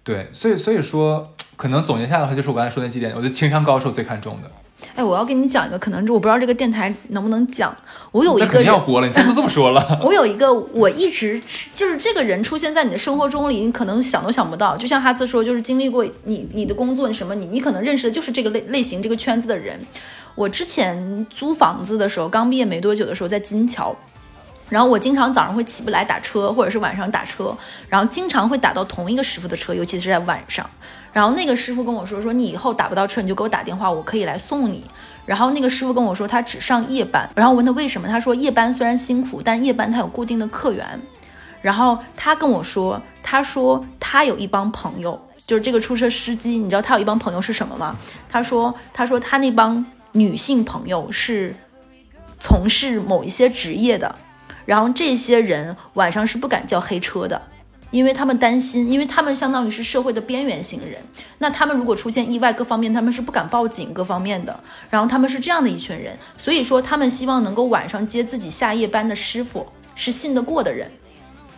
对，所以所以说。可能总结下来的话，就是我刚才说那几点，我觉得情商高是我最看重的。哎，我要跟你讲一个，可能我不知道这个电台能不能讲。我有一个，要播了，你现在都这么说了。我有一个，我一直就是这个人出现在你的生活中里，你可能想都想不到。就像哈斯说，就是经历过你你的工作，你什么，你你可能认识的就是这个类类型这个圈子的人。我之前租房子的时候，刚毕业没多久的时候，在金桥。然后我经常早上会起不来打车，或者是晚上打车，然后经常会打到同一个师傅的车，尤其是在晚上。然后那个师傅跟我说：“说你以后打不到车，你就给我打电话，我可以来送你。”然后那个师傅跟我说他只上夜班，然后我问他为什么，他说夜班虽然辛苦，但夜班他有固定的客源。然后他跟我说，他说他有一帮朋友，就是这个出车司机，你知道他有一帮朋友是什么吗？他说，他说他那帮女性朋友是从事某一些职业的。然后这些人晚上是不敢叫黑车的，因为他们担心，因为他们相当于是社会的边缘型人。那他们如果出现意外，各方面他们是不敢报警，各方面的。然后他们是这样的一群人，所以说他们希望能够晚上接自己下夜班的师傅是信得过的人。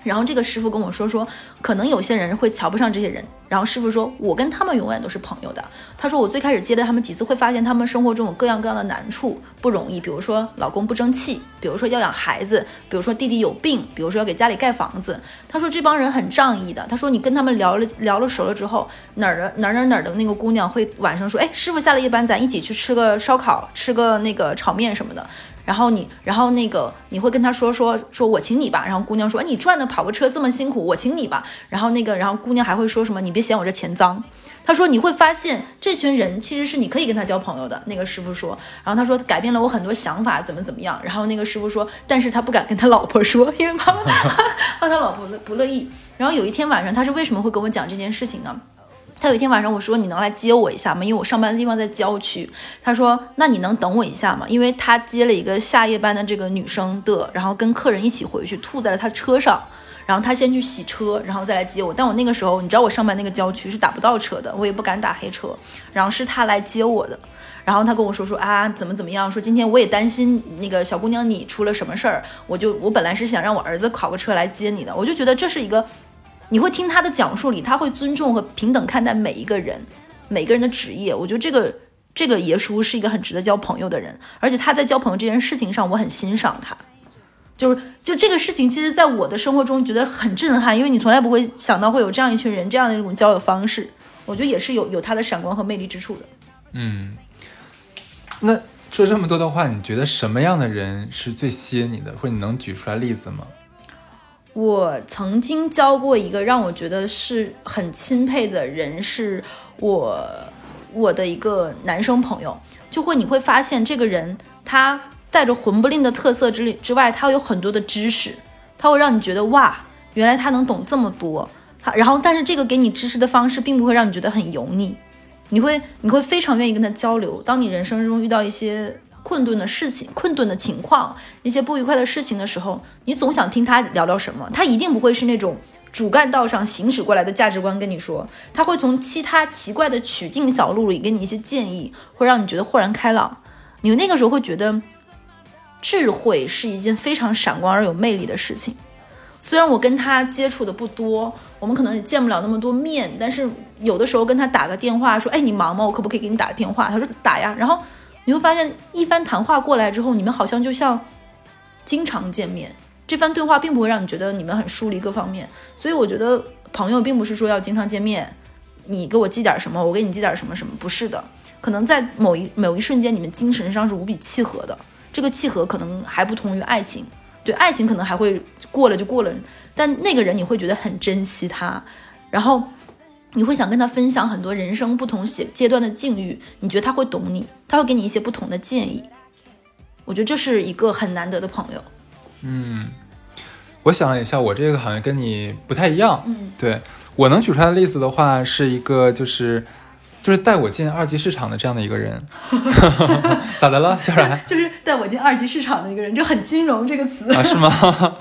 然后这个师傅跟我说说，可能有些人会瞧不上这些人。然后师傅说，我跟他们永远都是朋友的。他说，我最开始接了他们几次，会发现他们生活中有各样各样的难处，不容易。比如说老公不争气，比如说要养孩子，比如说弟弟有病，比如说要给家里盖房子。他说这帮人很仗义的。他说你跟他们聊了聊了熟了之后，哪儿的哪儿哪儿哪儿的那个姑娘会晚上说，哎，师傅下了夜班，咱一起去吃个烧烤，吃个那个炒面什么的。然后你，然后那个你会跟他说说说我请你吧，然后姑娘说，哎，你赚的跑个车这么辛苦，我请你吧。然后那个，然后姑娘还会说什么，你别嫌我这钱脏。他说你会发现这群人其实是你可以跟他交朋友的。那个师傅说，然后他说改变了我很多想法，怎么怎么样。然后那个师傅说，但是他不敢跟他老婆说，因为 怕怕他老婆不乐意。然后有一天晚上，他是为什么会跟我讲这件事情呢？他有一天晚上，我说你能来接我一下吗？因为我上班的地方在郊区。他说那你能等我一下吗？因为他接了一个下夜班的这个女生的，然后跟客人一起回去，吐在了他车上。然后他先去洗车，然后再来接我。但我那个时候，你知道我上班那个郊区是打不到车的，我也不敢打黑车。然后是他来接我的。然后他跟我说说啊怎么怎么样，说今天我也担心那个小姑娘你出了什么事儿，我就我本来是想让我儿子考个车来接你的，我就觉得这是一个。你会听他的讲述里，他会尊重和平等看待每一个人，每个人的职业。我觉得这个这个爷叔是一个很值得交朋友的人，而且他在交朋友这件事情上，我很欣赏他。就是就这个事情，其实在我的生活中觉得很震撼，因为你从来不会想到会有这样一群人，这样的一种交友方式。我觉得也是有有他的闪光和魅力之处的。嗯，那说这么多的话，你觉得什么样的人是最吸引你的，或者你能举出来例子吗？我曾经交过一个让我觉得是很钦佩的人，是我我的一个男生朋友。就会你会发现，这个人他带着混不吝的特色之之外，他有很多的知识，他会让你觉得哇，原来他能懂这么多。他然后，但是这个给你知识的方式，并不会让你觉得很油腻，你会你会非常愿意跟他交流。当你人生中遇到一些。困顿的事情、困顿的情况、一些不愉快的事情的时候，你总想听他聊聊什么。他一定不会是那种主干道上行驶过来的价值观跟你说，他会从其他奇怪的曲径小路里给你一些建议，会让你觉得豁然开朗。你那个时候会觉得，智慧是一件非常闪光而有魅力的事情。虽然我跟他接触的不多，我们可能也见不了那么多面，但是有的时候跟他打个电话，说：“哎，你忙吗？我可不可以给你打个电话？”他说：“打呀。”然后。你会发现，一番谈话过来之后，你们好像就像经常见面。这番对话并不会让你觉得你们很疏离各方面。所以我觉得朋友并不是说要经常见面，你给我寄点什么，我给你寄点什么什么，不是的。可能在某一某一瞬间，你们精神上是无比契合的。这个契合可能还不同于爱情，对爱情可能还会过了就过了，但那个人你会觉得很珍惜他，然后。你会想跟他分享很多人生不同阶阶段的境遇，你觉得他会懂你，他会给你一些不同的建议。我觉得这是一个很难得的朋友。嗯，我想了一下，我这个好像跟你不太一样。嗯，对我能举出来的例子的话，是一个就是就是带我进二级市场的这样的一个人。咋的了，小冉？就是带我进二级市场的一个人，就很金融这个词啊？是吗？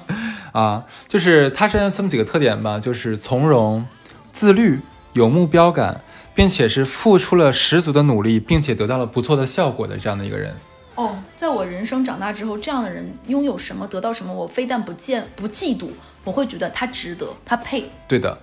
啊，就是他身上这么几个特点吧，就是从容、自律。有目标感，并且是付出了十足的努力，并且得到了不错的效果的这样的一个人。哦，在我人生长大之后，这样的人拥有什么，得到什么，我非但不见不嫉妒，我会觉得他值得，他配。对的，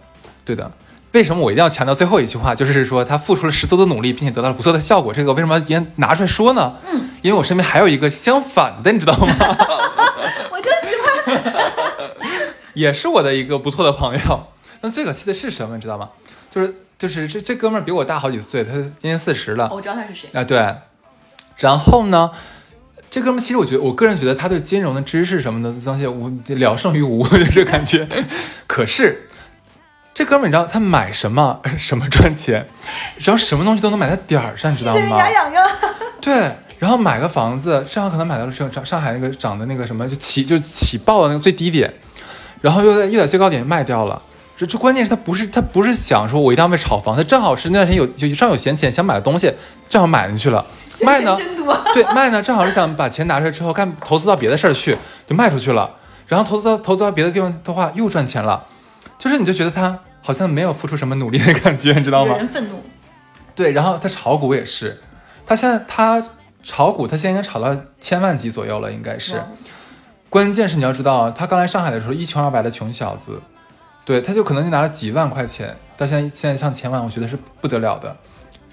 对的。为什么我一定要强调最后一句话，就是说他付出了十足的努力，并且得到了不错的效果？这个为什么要拿出来说呢？嗯，因为我身边还有一个相反的，你知道吗？我就喜欢，也是我的一个不错的朋友。那最可气的是什么，你知道吗？就是就是这这哥们儿比我大好几岁，他今年四十了。我知道他是谁啊？对。然后呢，这哥们儿其实我觉得，我个人觉得他对金融的知识什么的东西，我聊胜于无，就这感觉。可是这哥们儿，你知道他买什么 什么赚钱，只要什么东西都能买在点儿上，你知道吗？牙痒痒。对，然后买个房子，正好可能买到了上上海那个涨的那个什么，就起就起爆的那个最低点，然后又在又在最高点卖掉了。这这关键是他不是他不是想说，我一定要为炒房，他正好是那段时间有就正有闲钱，想买的东西正好买进去了。卖呢？对，卖呢，正好是想把钱拿出来之后，干投资到别的事儿去，就卖出去了。然后投资到投资到别的地方的话，又赚钱了。就是你就觉得他好像没有付出什么努力的感觉，你知道吗？人愤怒。对，然后他炒股也是，他现在他炒股，他现在应该炒到千万级左右了，应该是。关键是你要知道，他刚来上海的时候一穷二白的穷小子，对，他就可能就拿了几万块钱，到现在现在上千万，我觉得是不得了的，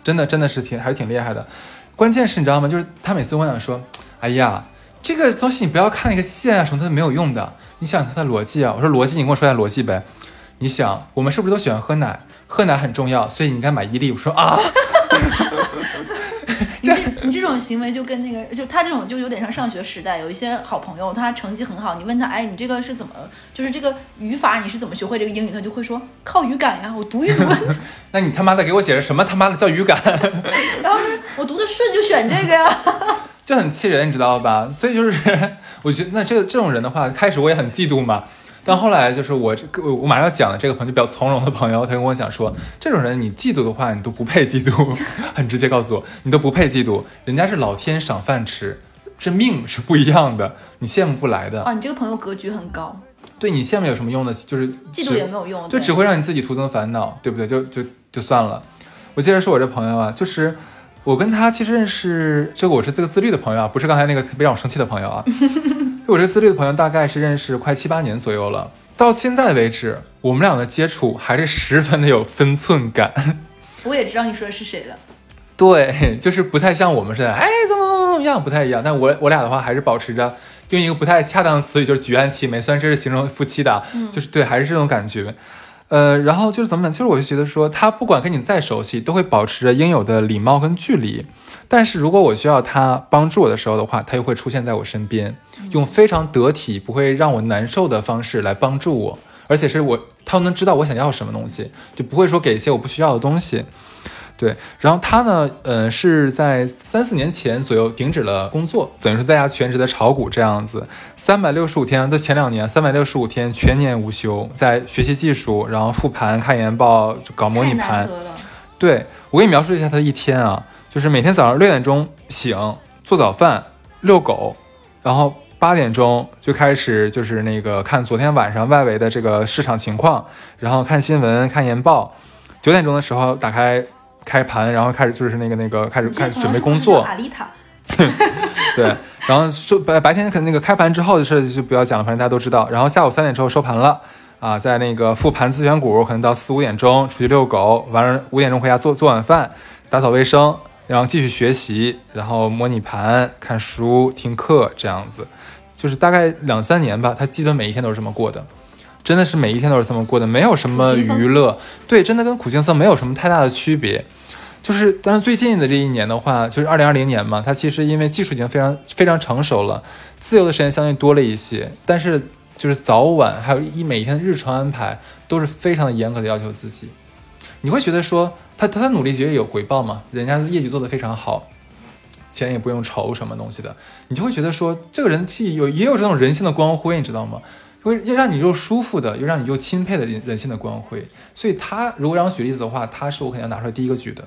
真的真的是挺还是挺厉害的。关键是你知道吗？就是他每次跟我讲说，哎呀，这个东西你不要看那个线啊什么的没有用的，你想它的逻辑啊。我说逻辑，你跟我说一下逻辑呗。你想，我们是不是都喜欢喝奶？喝奶很重要，所以你应该买伊利。我说啊，你这种行为就跟那个，就他这种就有点像上学时代，有一些好朋友，他成绩很好，你问他，哎，你这个是怎么，就是这个语法你是怎么学会这个英语？他就会说靠语感呀，我读一读 那你他妈的给我解释什么他妈的叫语感？然后呢，我读的顺就选这个呀。就很气人，你知道吧？所以就是，我觉得那这这种人的话，开始我也很嫉妒嘛。但后来就是我这个我马上要讲的这个朋友就比较从容的朋友，他跟我讲说，这种人你嫉妒的话，你都不配嫉妒，很直接告诉我，你都不配嫉妒，人家是老天赏饭吃，这命是不一样的，你羡慕不来的。哦，你这个朋友格局很高，对你羡慕有什么用呢？就是嫉妒也没有用。就，只会让你自己徒增烦恼，对不对？就就就算了。我接着说我这朋友啊，就是我跟他其实认识，这个我是这个自律的朋友啊，不是刚才那个特别让我生气的朋友啊。就我这个自律的朋友大概是认识快七八年左右了，到现在为止，我们俩的接触还是十分的有分寸感。我也知道你说的是谁了。对，就是不太像我们似的，哎，怎么怎么怎么样，不太一样。但我我俩的话还是保持着用一个不太恰当的词语，就是举案齐眉，虽然这是形容夫妻的，就是对，还是这种感觉。呃，然后就是怎么讲？其实我就觉得说，他不管跟你再熟悉，都会保持着应有的礼貌跟距离。但是如果我需要他帮助我的时候的话，他又会出现在我身边，用非常得体、不会让我难受的方式来帮助我，而且是我他能知道我想要什么东西，就不会说给一些我不需要的东西。对，然后他呢，呃，是在三四年前左右停止了工作，等于是在家全职的炒股这样子，三百六十五天，在前两年三百六十五天全年无休，在学习技术，然后复盘、看研报、搞模拟盘。对我给你描述一下他的一天啊，就是每天早上六点钟醒，做早饭、遛狗，然后八点钟就开始就是那个看昨天晚上外围的这个市场情况，然后看新闻、看研报，九点钟的时候打开开盘，然后开始就是那个那个开始开始准备工作，阿丽塔，对，然后收白白天可能那个开盘之后的事就不要讲了，反正大家都知道。然后下午三点之后收盘了，啊，在那个复盘自选股，可能到四五点钟出去遛狗，完了五点钟回家做做晚饭，打扫卫生，然后继续学习，然后模拟盘、看书、听课这样子，就是大概两三年吧，他基本每一天都是这么过的。真的是每一天都是这么过的，没有什么娱乐，对，真的跟苦行僧没有什么太大的区别。就是，但是最近的这一年的话，就是二零二零年嘛，它其实因为技术已经非常非常成熟了，自由的时间相对多了一些，但是就是早晚还有一每天的日程安排都是非常的严格的要求自己。你会觉得说他他的努力绝对有回报嘛？人家业绩做得非常好，钱也不用愁什么东西的，你就会觉得说这个人是有也有这种人性的光辉，你知道吗？会又让你又舒服的，又让你又钦佩的人人性的光辉。所以他如果让我举例子的话，他是我肯定要拿出来第一个举的，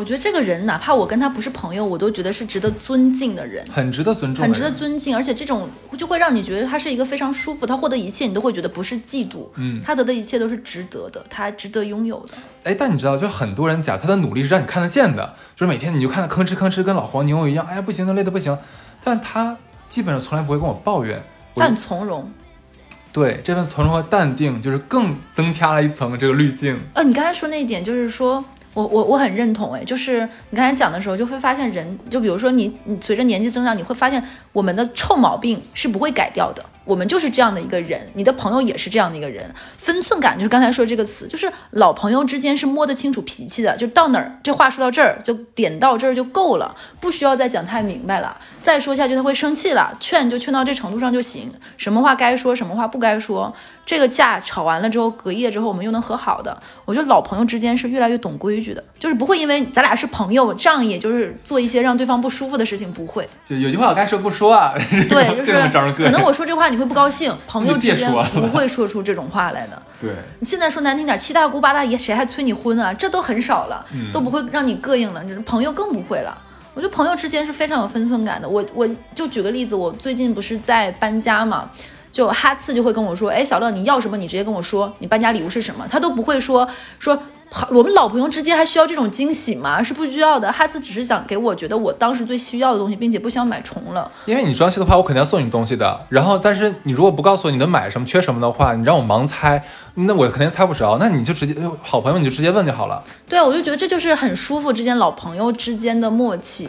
我觉得这个人，哪怕我跟他不是朋友，我都觉得是值得尊敬的人。很值得尊重，很值得尊敬，而且这种就会让你觉得他是一个非常舒服，他获得一切你都会觉得不是嫉妒，嗯他得的一切都是值得的，他值得拥有的。哎，但你知道，就很多人讲他的努力是让你看得见的，就是每天你就看他吭哧吭哧跟老黄牛一样，哎呀不行，都累得不行，但他基本上从来不会跟我抱怨。我他很从容。对这份从容和淡定，就是更增加了一层这个滤镜。呃，你刚才说那一点，就是说我我我很认同，哎，就是你刚才讲的时候，就会发现人，就比如说你你随着年纪增长，你会发现我们的臭毛病是不会改掉的。我们就是这样的一个人，你的朋友也是这样的一个人。分寸感就是刚才说这个词，就是老朋友之间是摸得清楚脾气的，就到哪儿这话说到这儿就点到这儿就够了，不需要再讲太明白了。再说下去他会生气了，劝就劝到这程度上就行，什么话该说，什么话不该说。这个架吵完了之后，隔夜之后我们又能和好的。我觉得老朋友之间是越来越懂规矩的，就是不会因为咱俩是朋友，仗义就是做一些让对方不舒服的事情，不会。就有句话我该说不说啊，对，就是可能我说这话你会不高兴，朋友之间不会说出这种话来的。对，你现在说难听点，七大姑八大姨谁还催你婚啊？这都很少了，嗯都不会让你膈应了。这朋友更不会了。我觉得朋友之间是非常有分寸感的。我我就举个例子，我最近不是在搬家嘛，就哈次就会跟我说，哎，小乐你要什么你直接跟我说，你搬家礼物是什么，他都不会说说。我们老朋友之间还需要这种惊喜吗？是不需要的。哈斯只是想给我觉得我当时最需要的东西，并且不想买重了。因为你装修的话，我肯定要送你东西的。然后，但是你如果不告诉我你能买什么、缺什么的话，你让我盲猜，那我肯定猜不着。那你就直接好朋友，你就直接问就好了。对啊，我就觉得这就是很舒服之间老朋友之间的默契，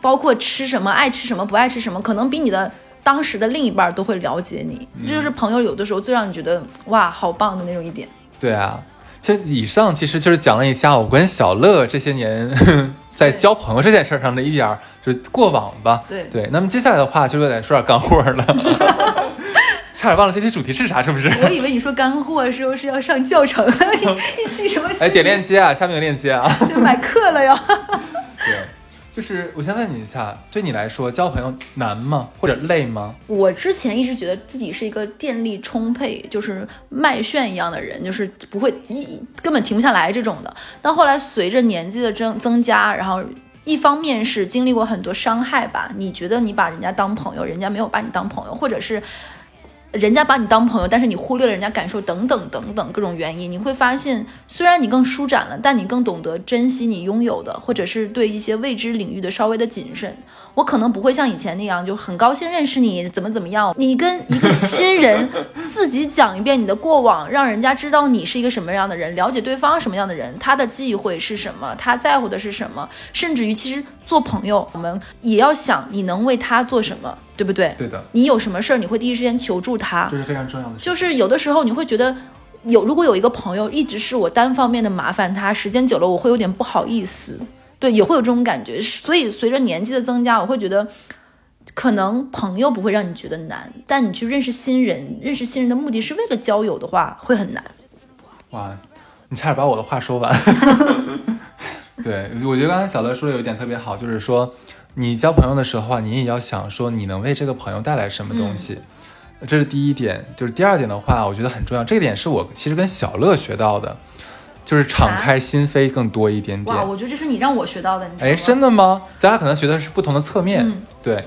包括吃什么、爱吃什么、不爱吃什么，可能比你的当时的另一半都会了解你。这就是朋友有的时候最让你觉得哇，好棒的那种一点。对啊。其实以上其实就是讲了一下我跟小乐这些年 在交朋友这件事上的一点就是过往吧。对对，那么接下来的话就有点说点干货了，差点忘了这期主题是啥，是不是？我以为你说干货时候是要上教程，一期什么？哎，点链接啊，下面有链接啊，买课了哟。对。就是我先问你一下，对你来说交朋友难吗，或者累吗？我之前一直觉得自己是一个电力充沛，就是麦旋一样的人，就是不会一根本停不下来这种的。但后来随着年纪的增增加，然后一方面是经历过很多伤害吧，你觉得你把人家当朋友，人家没有把你当朋友，或者是。人家把你当朋友，但是你忽略了人家感受，等等等等各种原因，你会发现，虽然你更舒展了，但你更懂得珍惜你拥有的，或者是对一些未知领域的稍微的谨慎。我可能不会像以前那样，就很高兴认识你，怎么怎么样。你跟一个新人自己讲一遍你的过往，让人家知道你是一个什么样的人，了解对方什么样的人，他的忌讳是什么，他在乎的是什么，甚至于其实做朋友，我们也要想你能为他做什么，对不对？对的。你有什么事儿，你会第一时间求助他，这是非常重要的。就是有的时候你会觉得，有如果有一个朋友一直是我单方面的麻烦他，时间久了我会有点不好意思。对，也会有这种感觉，所以随着年纪的增加，我会觉得，可能朋友不会让你觉得难，但你去认识新人，认识新人的目的是为了交友的话，会很难。哇，你差点把我的话说完。对，我觉得刚才小乐说的有一点特别好，就是说，你交朋友的时候啊，你也要想说，你能为这个朋友带来什么东西，这是第一点。就是第二点的话，我觉得很重要，这一点是我其实跟小乐学到的。就是敞开心扉更多一点点。哇，我觉得这是你让我学到的。哎，真的吗？咱俩可能学的是不同的侧面。对，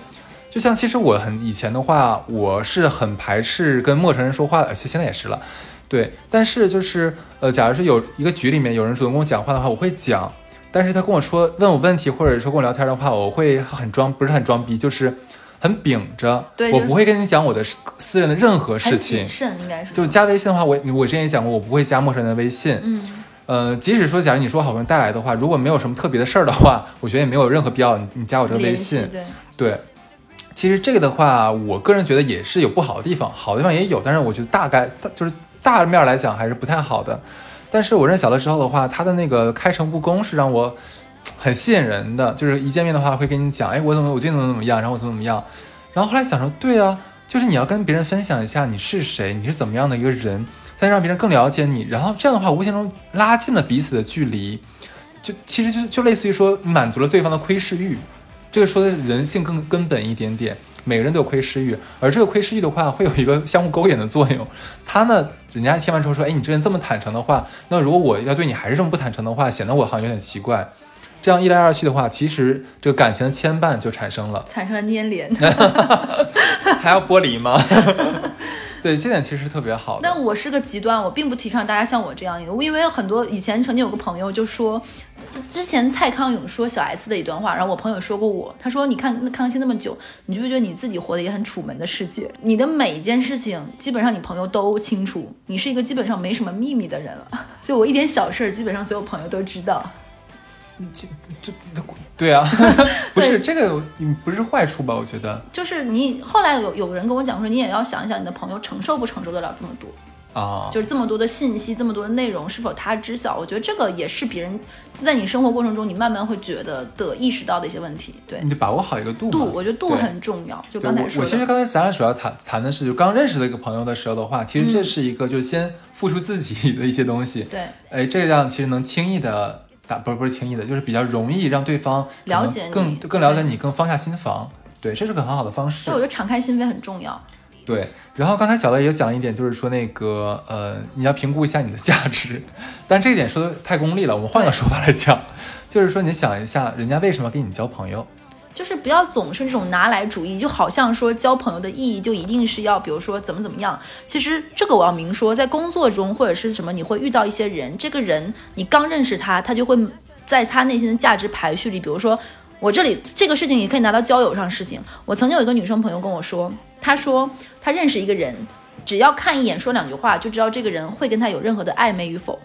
就像其实我很以前的话，我是很排斥跟陌生人说话的，现在也是了。对，但是就是呃，假如说有一个局里面有人主动跟我讲话的话，我会讲。但是他跟我说问我问题，或者说跟我聊天的话，我会很装，不是很装逼，就是很秉着。对，我不会跟你讲我的私人的任何事情。谨慎应该是。就加微信的话，我我之前也讲过，我不会加陌生人的微信。嗯。呃，即使说，假如你说好朋友带来的话，如果没有什么特别的事儿的话，我觉得也没有任何必要你你加我这个微信。对对，其实这个的话，我个人觉得也是有不好的地方，好的地方也有，但是我觉得大概就是大面来讲还是不太好的。但是我认小的时候的话，他的那个开诚布公是让我很吸引人的，就是一见面的话会跟你讲，哎，我怎么我最近怎么怎么样，然后我怎么怎么样。然后后来想说，对啊，就是你要跟别人分享一下你是谁，你是怎么样的一个人。再让别人更了解你，然后这样的话，无形中拉近了彼此的距离，就其实就就类似于说满足了对方的窥视欲，这个说的人性更根本一点点。每个人都有窥视欲，而这个窥视欲的话，会有一个相互勾引的作用。他呢，人家听完之后说，哎，你这人这么坦诚的话，那如果我要对你还是这么不坦诚的话，显得我好像有点奇怪。这样一来二去的话，其实这个感情的牵绊就产生了，产生了粘连，还要剥离吗？对，这点其实特别好。但我是个极端，我并不提倡大家像我这样一个。我因为很多以前曾经有个朋友就说，之前蔡康永说小 S 的一段话，然后我朋友说过我，他说你看康熙那么久，你觉不觉得你自己活的也很楚门的世界，你的每一件事情基本上你朋友都清楚，你是一个基本上没什么秘密的人了。就我一点小事儿，基本上所有朋友都知道。这这对啊，不是这个，不是坏处吧？我觉得就是你后来有有人跟我讲说，你也要想一想，你的朋友承受不承受得了这么多啊？就是这么多的信息，这么多的内容，是否他知晓？我觉得这个也是别人在你生活过程中，你慢慢会觉得的意识到的一些问题。对，你就把握好一个度。度，我觉得度很重要。就刚才说，我其实刚才咱俩主要谈谈的是，就刚认识的一个朋友的时候的话，其实这是一个，就先付出自己的一些东西。对，哎，这样其实能轻易的。打不是不是轻易的，就是比较容易让对方了解你，更更了解你，更放下心防。对，这是个很好的方式。所以我觉得敞开心扉很重要。对，然后刚才小乐也讲了一点，就是说那个呃，你要评估一下你的价值。但这一点说的太功利了，我们换个说法来讲，就是说你想一下，人家为什么跟你交朋友？就是不要总是那种拿来主义，就好像说交朋友的意义就一定是要，比如说怎么怎么样。其实这个我要明说，在工作中或者是什么，你会遇到一些人，这个人你刚认识他，他就会在他内心的价值排序里，比如说我这里这个事情也可以拿到交友上事情。我曾经有一个女生朋友跟我说，她说她认识一个人，只要看一眼说两句话，就知道这个人会跟他有任何的暧昧与否。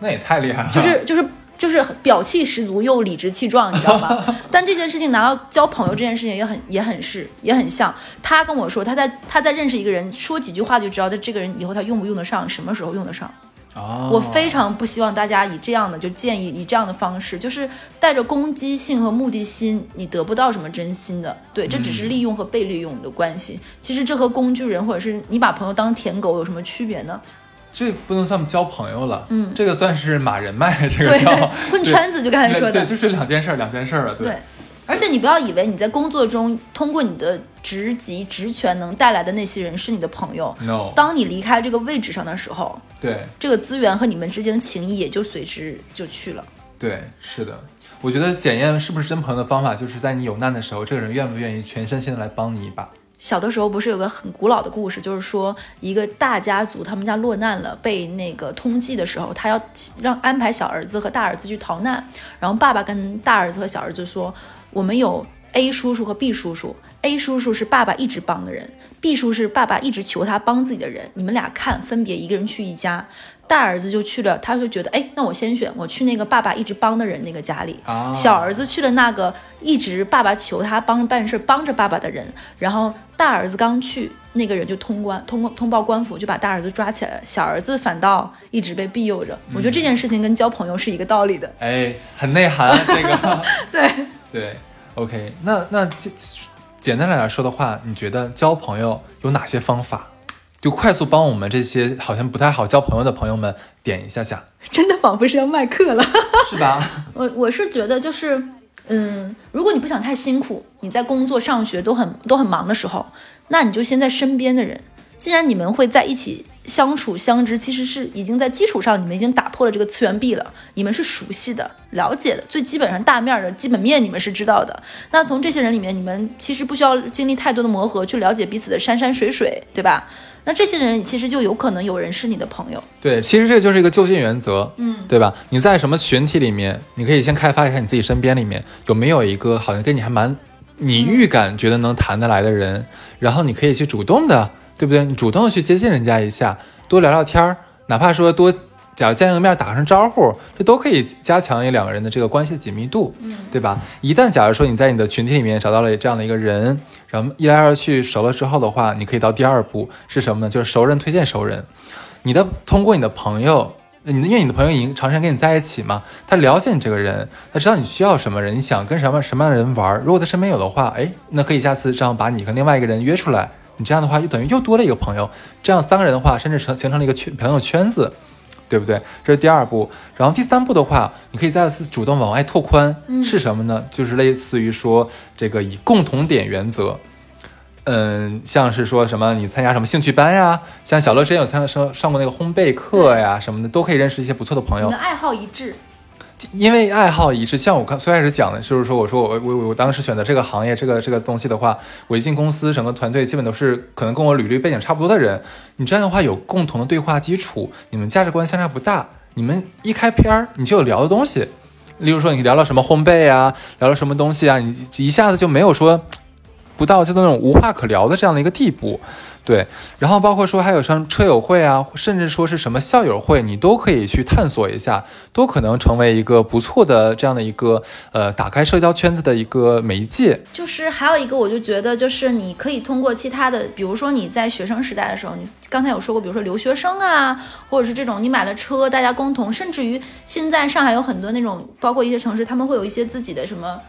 那也太厉害了，就是就是。就是表气十足又理直气壮，你知道吗？但这件事情拿到交朋友这件事情也很也很是也很像。他跟我说，他在他在认识一个人，说几句话就知道他这个人以后他用不用得上，什么时候用得上。哦，我非常不希望大家以这样的就建议以这样的方式，就是带着攻击性和目的心，你得不到什么真心的。对，这只是利用和被利用的关系。其实这和工具人或者是你把朋友当舔狗有什么区别呢？这不能算交朋友了，嗯，这个算是马人脉，这个叫 混圈子，就刚才说的，对，就是两件事，两件事了，对。而且你不要以为你在工作中通过你的职级、职权能带来的那些人是你的朋友，no。当你离开这个位置上的时候，对，这个资源和你们之间的情谊也就随之就去了。对，是的。我觉得检验是不是真朋友的方法，就是在你有难的时候，这个人愿不愿意全身心的来帮你一把。小的时候不是有个很古老的故事，就是说一个大家族他们家落难了，被那个通缉的时候，他要让安排小儿子和大儿子去逃难，然后爸爸跟大儿子和小儿子说，我们有 A 叔叔和 B 叔叔，A 叔叔是爸爸一直帮的人，B 叔是爸爸一直求他帮自己的人，你们俩看，分别一个人去一家。大儿子就去了，他就觉得，哎，那我先选，我去那个爸爸一直帮的人那个家里。小儿子去了那个一直爸爸求他帮办事、帮着爸爸的人。然后大儿子刚去，那个人就通关，通过通报官府，就把大儿子抓起来了。小儿子反倒一直被庇佑着。我觉得这件事情跟交朋友是一个道理的。哎，很内涵这个。对对，OK，那那简简单来说的话，你觉得交朋友有哪些方法？就快速帮我们这些好像不太好交朋友的朋友们点一下下，真的仿佛是要卖课了，是吧？我我是觉得就是，嗯，如果你不想太辛苦，你在工作、上学都很都很忙的时候，那你就先在身边的人，既然你们会在一起。相处相知其实是已经在基础上，你们已经打破了这个次元壁了。你们是熟悉的、了解的，最基本上大面的基本面你们是知道的。那从这些人里面，你们其实不需要经历太多的磨合去了解彼此的山山水水，对吧？那这些人其实就有可能有人是你的朋友。对，其实这就是一个就近原则，嗯，对吧？你在什么群体里面，你可以先开发一下你自己身边里面有没有一个好像跟你还蛮，你预感觉得能谈得来的人，然后你可以去主动的。对不对？你主动的去接近人家一下，多聊聊天儿，哪怕说多，假如见个面打声招呼，这都可以加强一两个人的这个关系的紧密度，嗯，对吧？一旦假如说你在你的群体里面找到了这样的一个人，然后一来二去熟了之后的话，你可以到第二步是什么呢？就是熟人推荐熟人，你的通过你的朋友，你的因为你的朋友已经长时间跟你在一起嘛，他了解你这个人，他知道你需要什么人，你想跟什么什么样的人玩，如果他身边有的话，哎，那可以下次这样把你和另外一个人约出来。你这样的话，就等于又多了一个朋友。这样三个人的话，甚至成形成了一个圈朋友圈子，对不对？这是第二步。然后第三步的话，你可以再次主动往外拓宽，是什么呢？就是类似于说这个以共同点原则。嗯，像是说什么你参加什么兴趣班呀，像小乐之前有参加上上过那个烘焙课呀什么的，都可以认识一些不错的朋友。你们爱好一致。因为爱好也是，像我刚最开始讲的，就是说，我说我我我当时选择这个行业，这个这个东西的话，我一进公司，整个团队基本都是可能跟我履历背景差不多的人。你这样的话有共同的对话基础，你们价值观相差不大，你们一开篇儿你就有聊的东西。例如说，你聊聊什么烘焙啊，聊聊什么东西啊，你一下子就没有说不到就那种无话可聊的这样的一个地步。对，然后包括说还有像车友会啊，甚至说是什么校友会，你都可以去探索一下，都可能成为一个不错的这样的一个呃打开社交圈子的一个媒介。就是还有一个，我就觉得就是你可以通过其他的，比如说你在学生时代的时候，你刚才有说过，比如说留学生啊，或者是这种你买了车，大家共同，甚至于现在上海有很多那种，包括一些城市，他们会有一些自己的什么。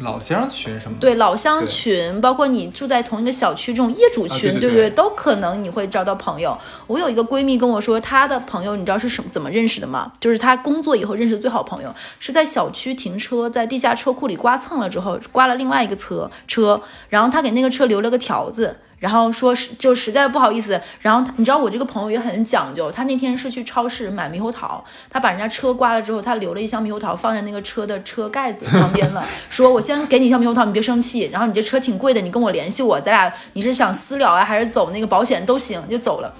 老乡群什么？对，老乡群，包括你住在同一个小区这种业主群，对不对？都可能你会找到朋友。我有一个闺蜜跟我说，她的朋友你知道是什么怎么认识的吗？就是她工作以后认识的最好朋友，是在小区停车，在地下车库里刮蹭了之后，刮了另外一个车车，然后她给那个车留了个条子。然后说是就实在不好意思，然后你知道我这个朋友也很讲究，他那天是去超市买猕猴桃，他把人家车刮了之后，他留了一箱猕猴桃放在那个车的车盖子旁边了，说我先给你一箱猕猴桃，你别生气，然后你这车挺贵的，你跟我联系我，咱俩你是想私了啊，还是走那个保险都行，就走了。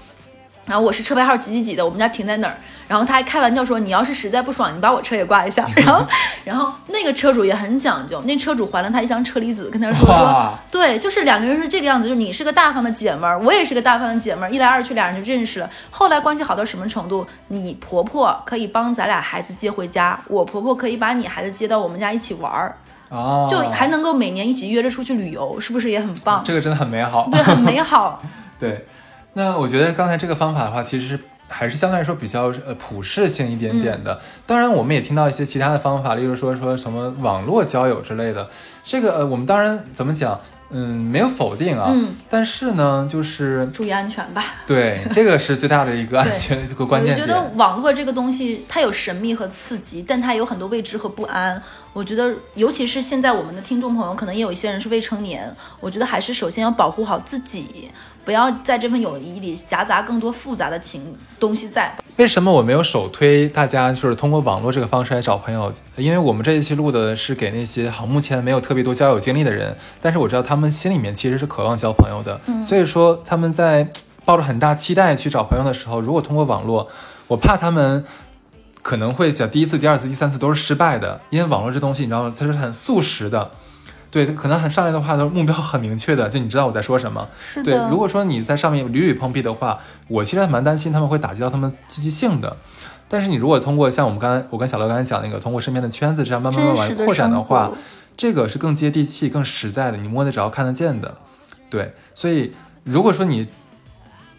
然后我是车牌号几几几的，我们家停在哪儿？然后他还开玩笑说，你要是实在不爽，你把我车也挂一下。然后，然后那个车主也很讲究，那车主还了他一箱车厘子，跟他说说，对，就是两个人是这个样子，就是你是个大方的姐们儿，我也是个大方的姐们儿，一来二去俩人就认识了。后来关系好到什么程度？你婆婆可以帮咱俩孩子接回家，我婆婆可以把你孩子接到我们家一起玩儿，哦，就还能够每年一起约着出去旅游，是不是也很棒？这个真的很美好，对，很美好。对。那我觉得刚才这个方法的话，其实还是相对来说比较呃普适性一点点的。当然，我们也听到一些其他的方法，例如说说什么网络交友之类的。这个呃，我们当然怎么讲，嗯，没有否定啊。嗯。但是呢，就是注意安全吧。对，这个是最大的一个安全这个关键点。我觉得网络这个东西，它有神秘和刺激，但它有很多未知和不安。我觉得，尤其是现在我们的听众朋友，可能也有一些人是未成年。我觉得还是首先要保护好自己。不要在这份友谊里夹杂更多复杂的情东西在。为什么我没有首推大家就是通过网络这个方式来找朋友？因为我们这一期录的是给那些好目前没有特别多交友经历的人，但是我知道他们心里面其实是渴望交朋友的。嗯，所以说他们在抱着很大期待去找朋友的时候，如果通过网络，我怕他们可能会讲第一次、第二次、第三次都是失败的，因为网络这东西你知道吗？它是很速食的。对，可能很上来的话都目标很明确的，就你知道我在说什么。对，如果说你在上面屡屡碰壁的话，我其实还蛮担心他们会打击到他们积极性的。但是你如果通过像我们刚才我跟小乐刚才讲那个，通过身边的圈子这样慢慢慢慢扩展的话，这个是更接地气、更实在的，你摸得着、看得见的。对，所以如果说你。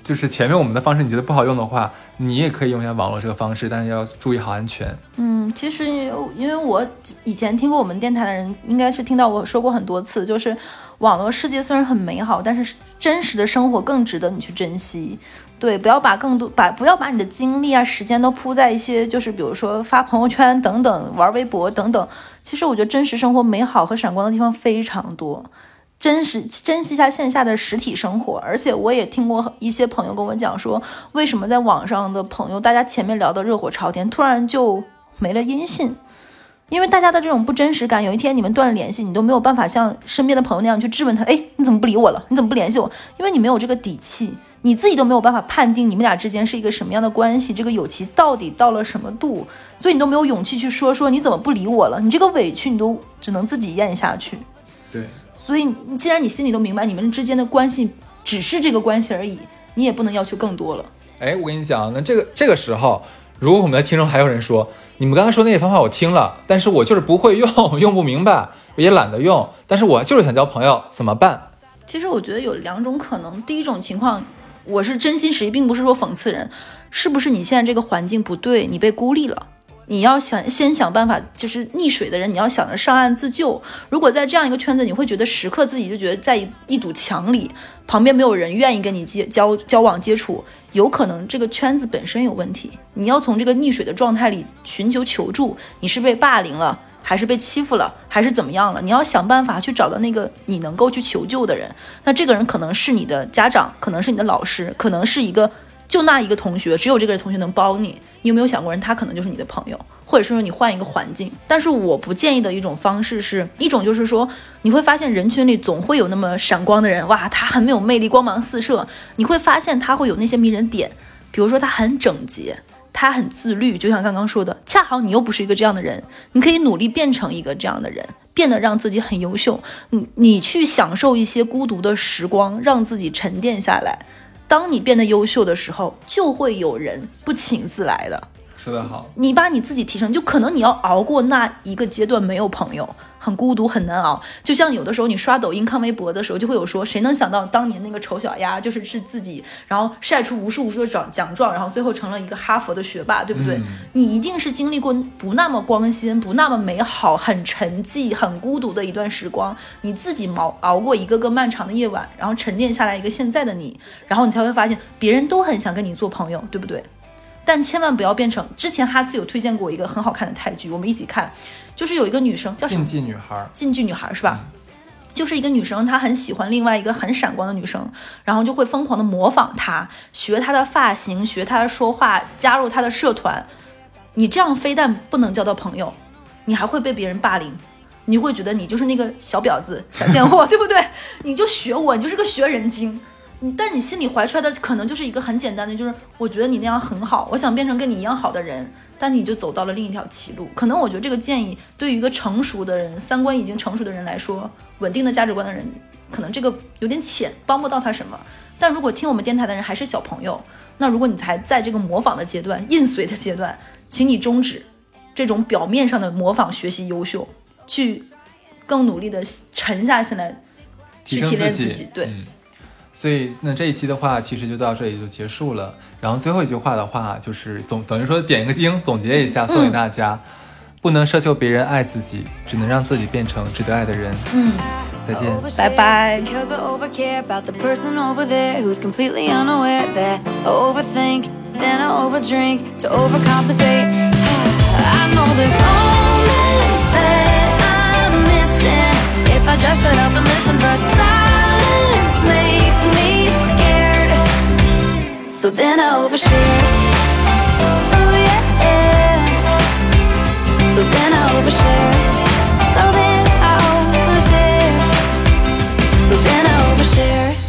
就是前面我们的方式你觉得不好用的话，你也可以用一下网络这个方式，但是要注意好安全。嗯，其实因为我以前听过我们电台的人，应该是听到我说过很多次，就是网络世界虽然很美好，但是真实的生活更值得你去珍惜。对，不要把更多把不要把你的精力啊、时间都扑在一些就是比如说发朋友圈等等、玩微博等等。其实我觉得真实生活美好和闪光的地方非常多。真实珍惜一下线下的实体生活，而且我也听过一些朋友跟我讲说，为什么在网上的朋友，大家前面聊的热火朝天，突然就没了音信，因为大家的这种不真实感，有一天你们断了联系，你都没有办法像身边的朋友那样去质问他，哎，你怎么不理我了？你怎么不联系我？因为你没有这个底气，你自己都没有办法判定你们俩之间是一个什么样的关系，这个友情到底到了什么度，所以你都没有勇气去说说你怎么不理我了？你这个委屈你都只能自己咽下去。对。所以，既然你心里都明白你们之间的关系只是这个关系而已，你也不能要求更多了。哎，我跟你讲，那这个这个时候，如果我们的听众还有人说，你们刚才说那些方法我听了，但是我就是不会用，用不明白，我也懒得用，但是我就是想交朋友，怎么办？其实我觉得有两种可能，第一种情况，我是真心实意，并不是说讽刺人，是不是你现在这个环境不对，你被孤立了？你要想先想办法，就是溺水的人，你要想着上岸自救。如果在这样一个圈子，你会觉得时刻自己就觉得在一堵墙里，旁边没有人愿意跟你接交交往接触，有可能这个圈子本身有问题。你要从这个溺水的状态里寻求求助，你是被霸凌了，还是被欺负了，还是怎么样了？你要想办法去找到那个你能够去求救的人。那这个人可能是你的家长，可能是你的老师，可能是一个。就那一个同学，只有这个同学能帮你。你有没有想过，人他可能就是你的朋友，或者是说你换一个环境？但是我不建议的一种方式是一种，就是说你会发现人群里总会有那么闪光的人，哇，他很没有魅力，光芒四射。你会发现他会有那些迷人点，比如说他很整洁，他很自律，就像刚刚说的，恰好你又不是一个这样的人，你可以努力变成一个这样的人，变得让自己很优秀。你你去享受一些孤独的时光，让自己沉淀下来。当你变得优秀的时候，就会有人不请自来的。说得好，你把你自己提升，就可能你要熬过那一个阶段，没有朋友，很孤独，很难熬。就像有的时候你刷抖音、看微博的时候，就会有说，谁能想到当年那个丑小鸭，就是是自己，然后晒出无数无数的奖奖状，然后最后成了一个哈佛的学霸，对不对？你一定是经历过不那么光鲜、不那么美好、很沉寂、很孤独的一段时光，你自己熬熬过一个个漫长的夜晚，然后沉淀下来一个现在的你，然后你才会发现，别人都很想跟你做朋友，对不对？但千万不要变成之前哈斯有推荐过一个很好看的泰剧，我们一起看，就是有一个女生叫禁忌女孩，禁忌女孩是吧？就是一个女生，她很喜欢另外一个很闪光的女生，然后就会疯狂的模仿她，学她的发型，学她的说话，加入她的社团。你这样非但不能交到朋友，你还会被别人霸凌，你会觉得你就是那个小婊子、小贱货，对不对？你就学我，你就是个学人精。你，但你心里怀出来的可能就是一个很简单的，就是我觉得你那样很好，我想变成跟你一样好的人，但你就走到了另一条歧路。可能我觉得这个建议对于一个成熟的人、三观已经成熟的人来说，稳定的价值观的人，可能这个有点浅，帮不到他什么。但如果听我们电台的人还是小朋友，那如果你才在这个模仿的阶段、印随的阶段，请你终止这种表面上的模仿、学习优秀，去更努力的沉下心来去提炼自己。对。所以，那这一期的话，其实就到这里就结束了。然后最后一句话的话，就是总等于说点一个睛，总结一下，送给大家：不能奢求别人爱自己，只能让自己变成值得爱的人。嗯，再见，拜拜。makes me scared. So then I overshare. Oh yeah, yeah So then I overshare. So then I overshare. So then I overshare.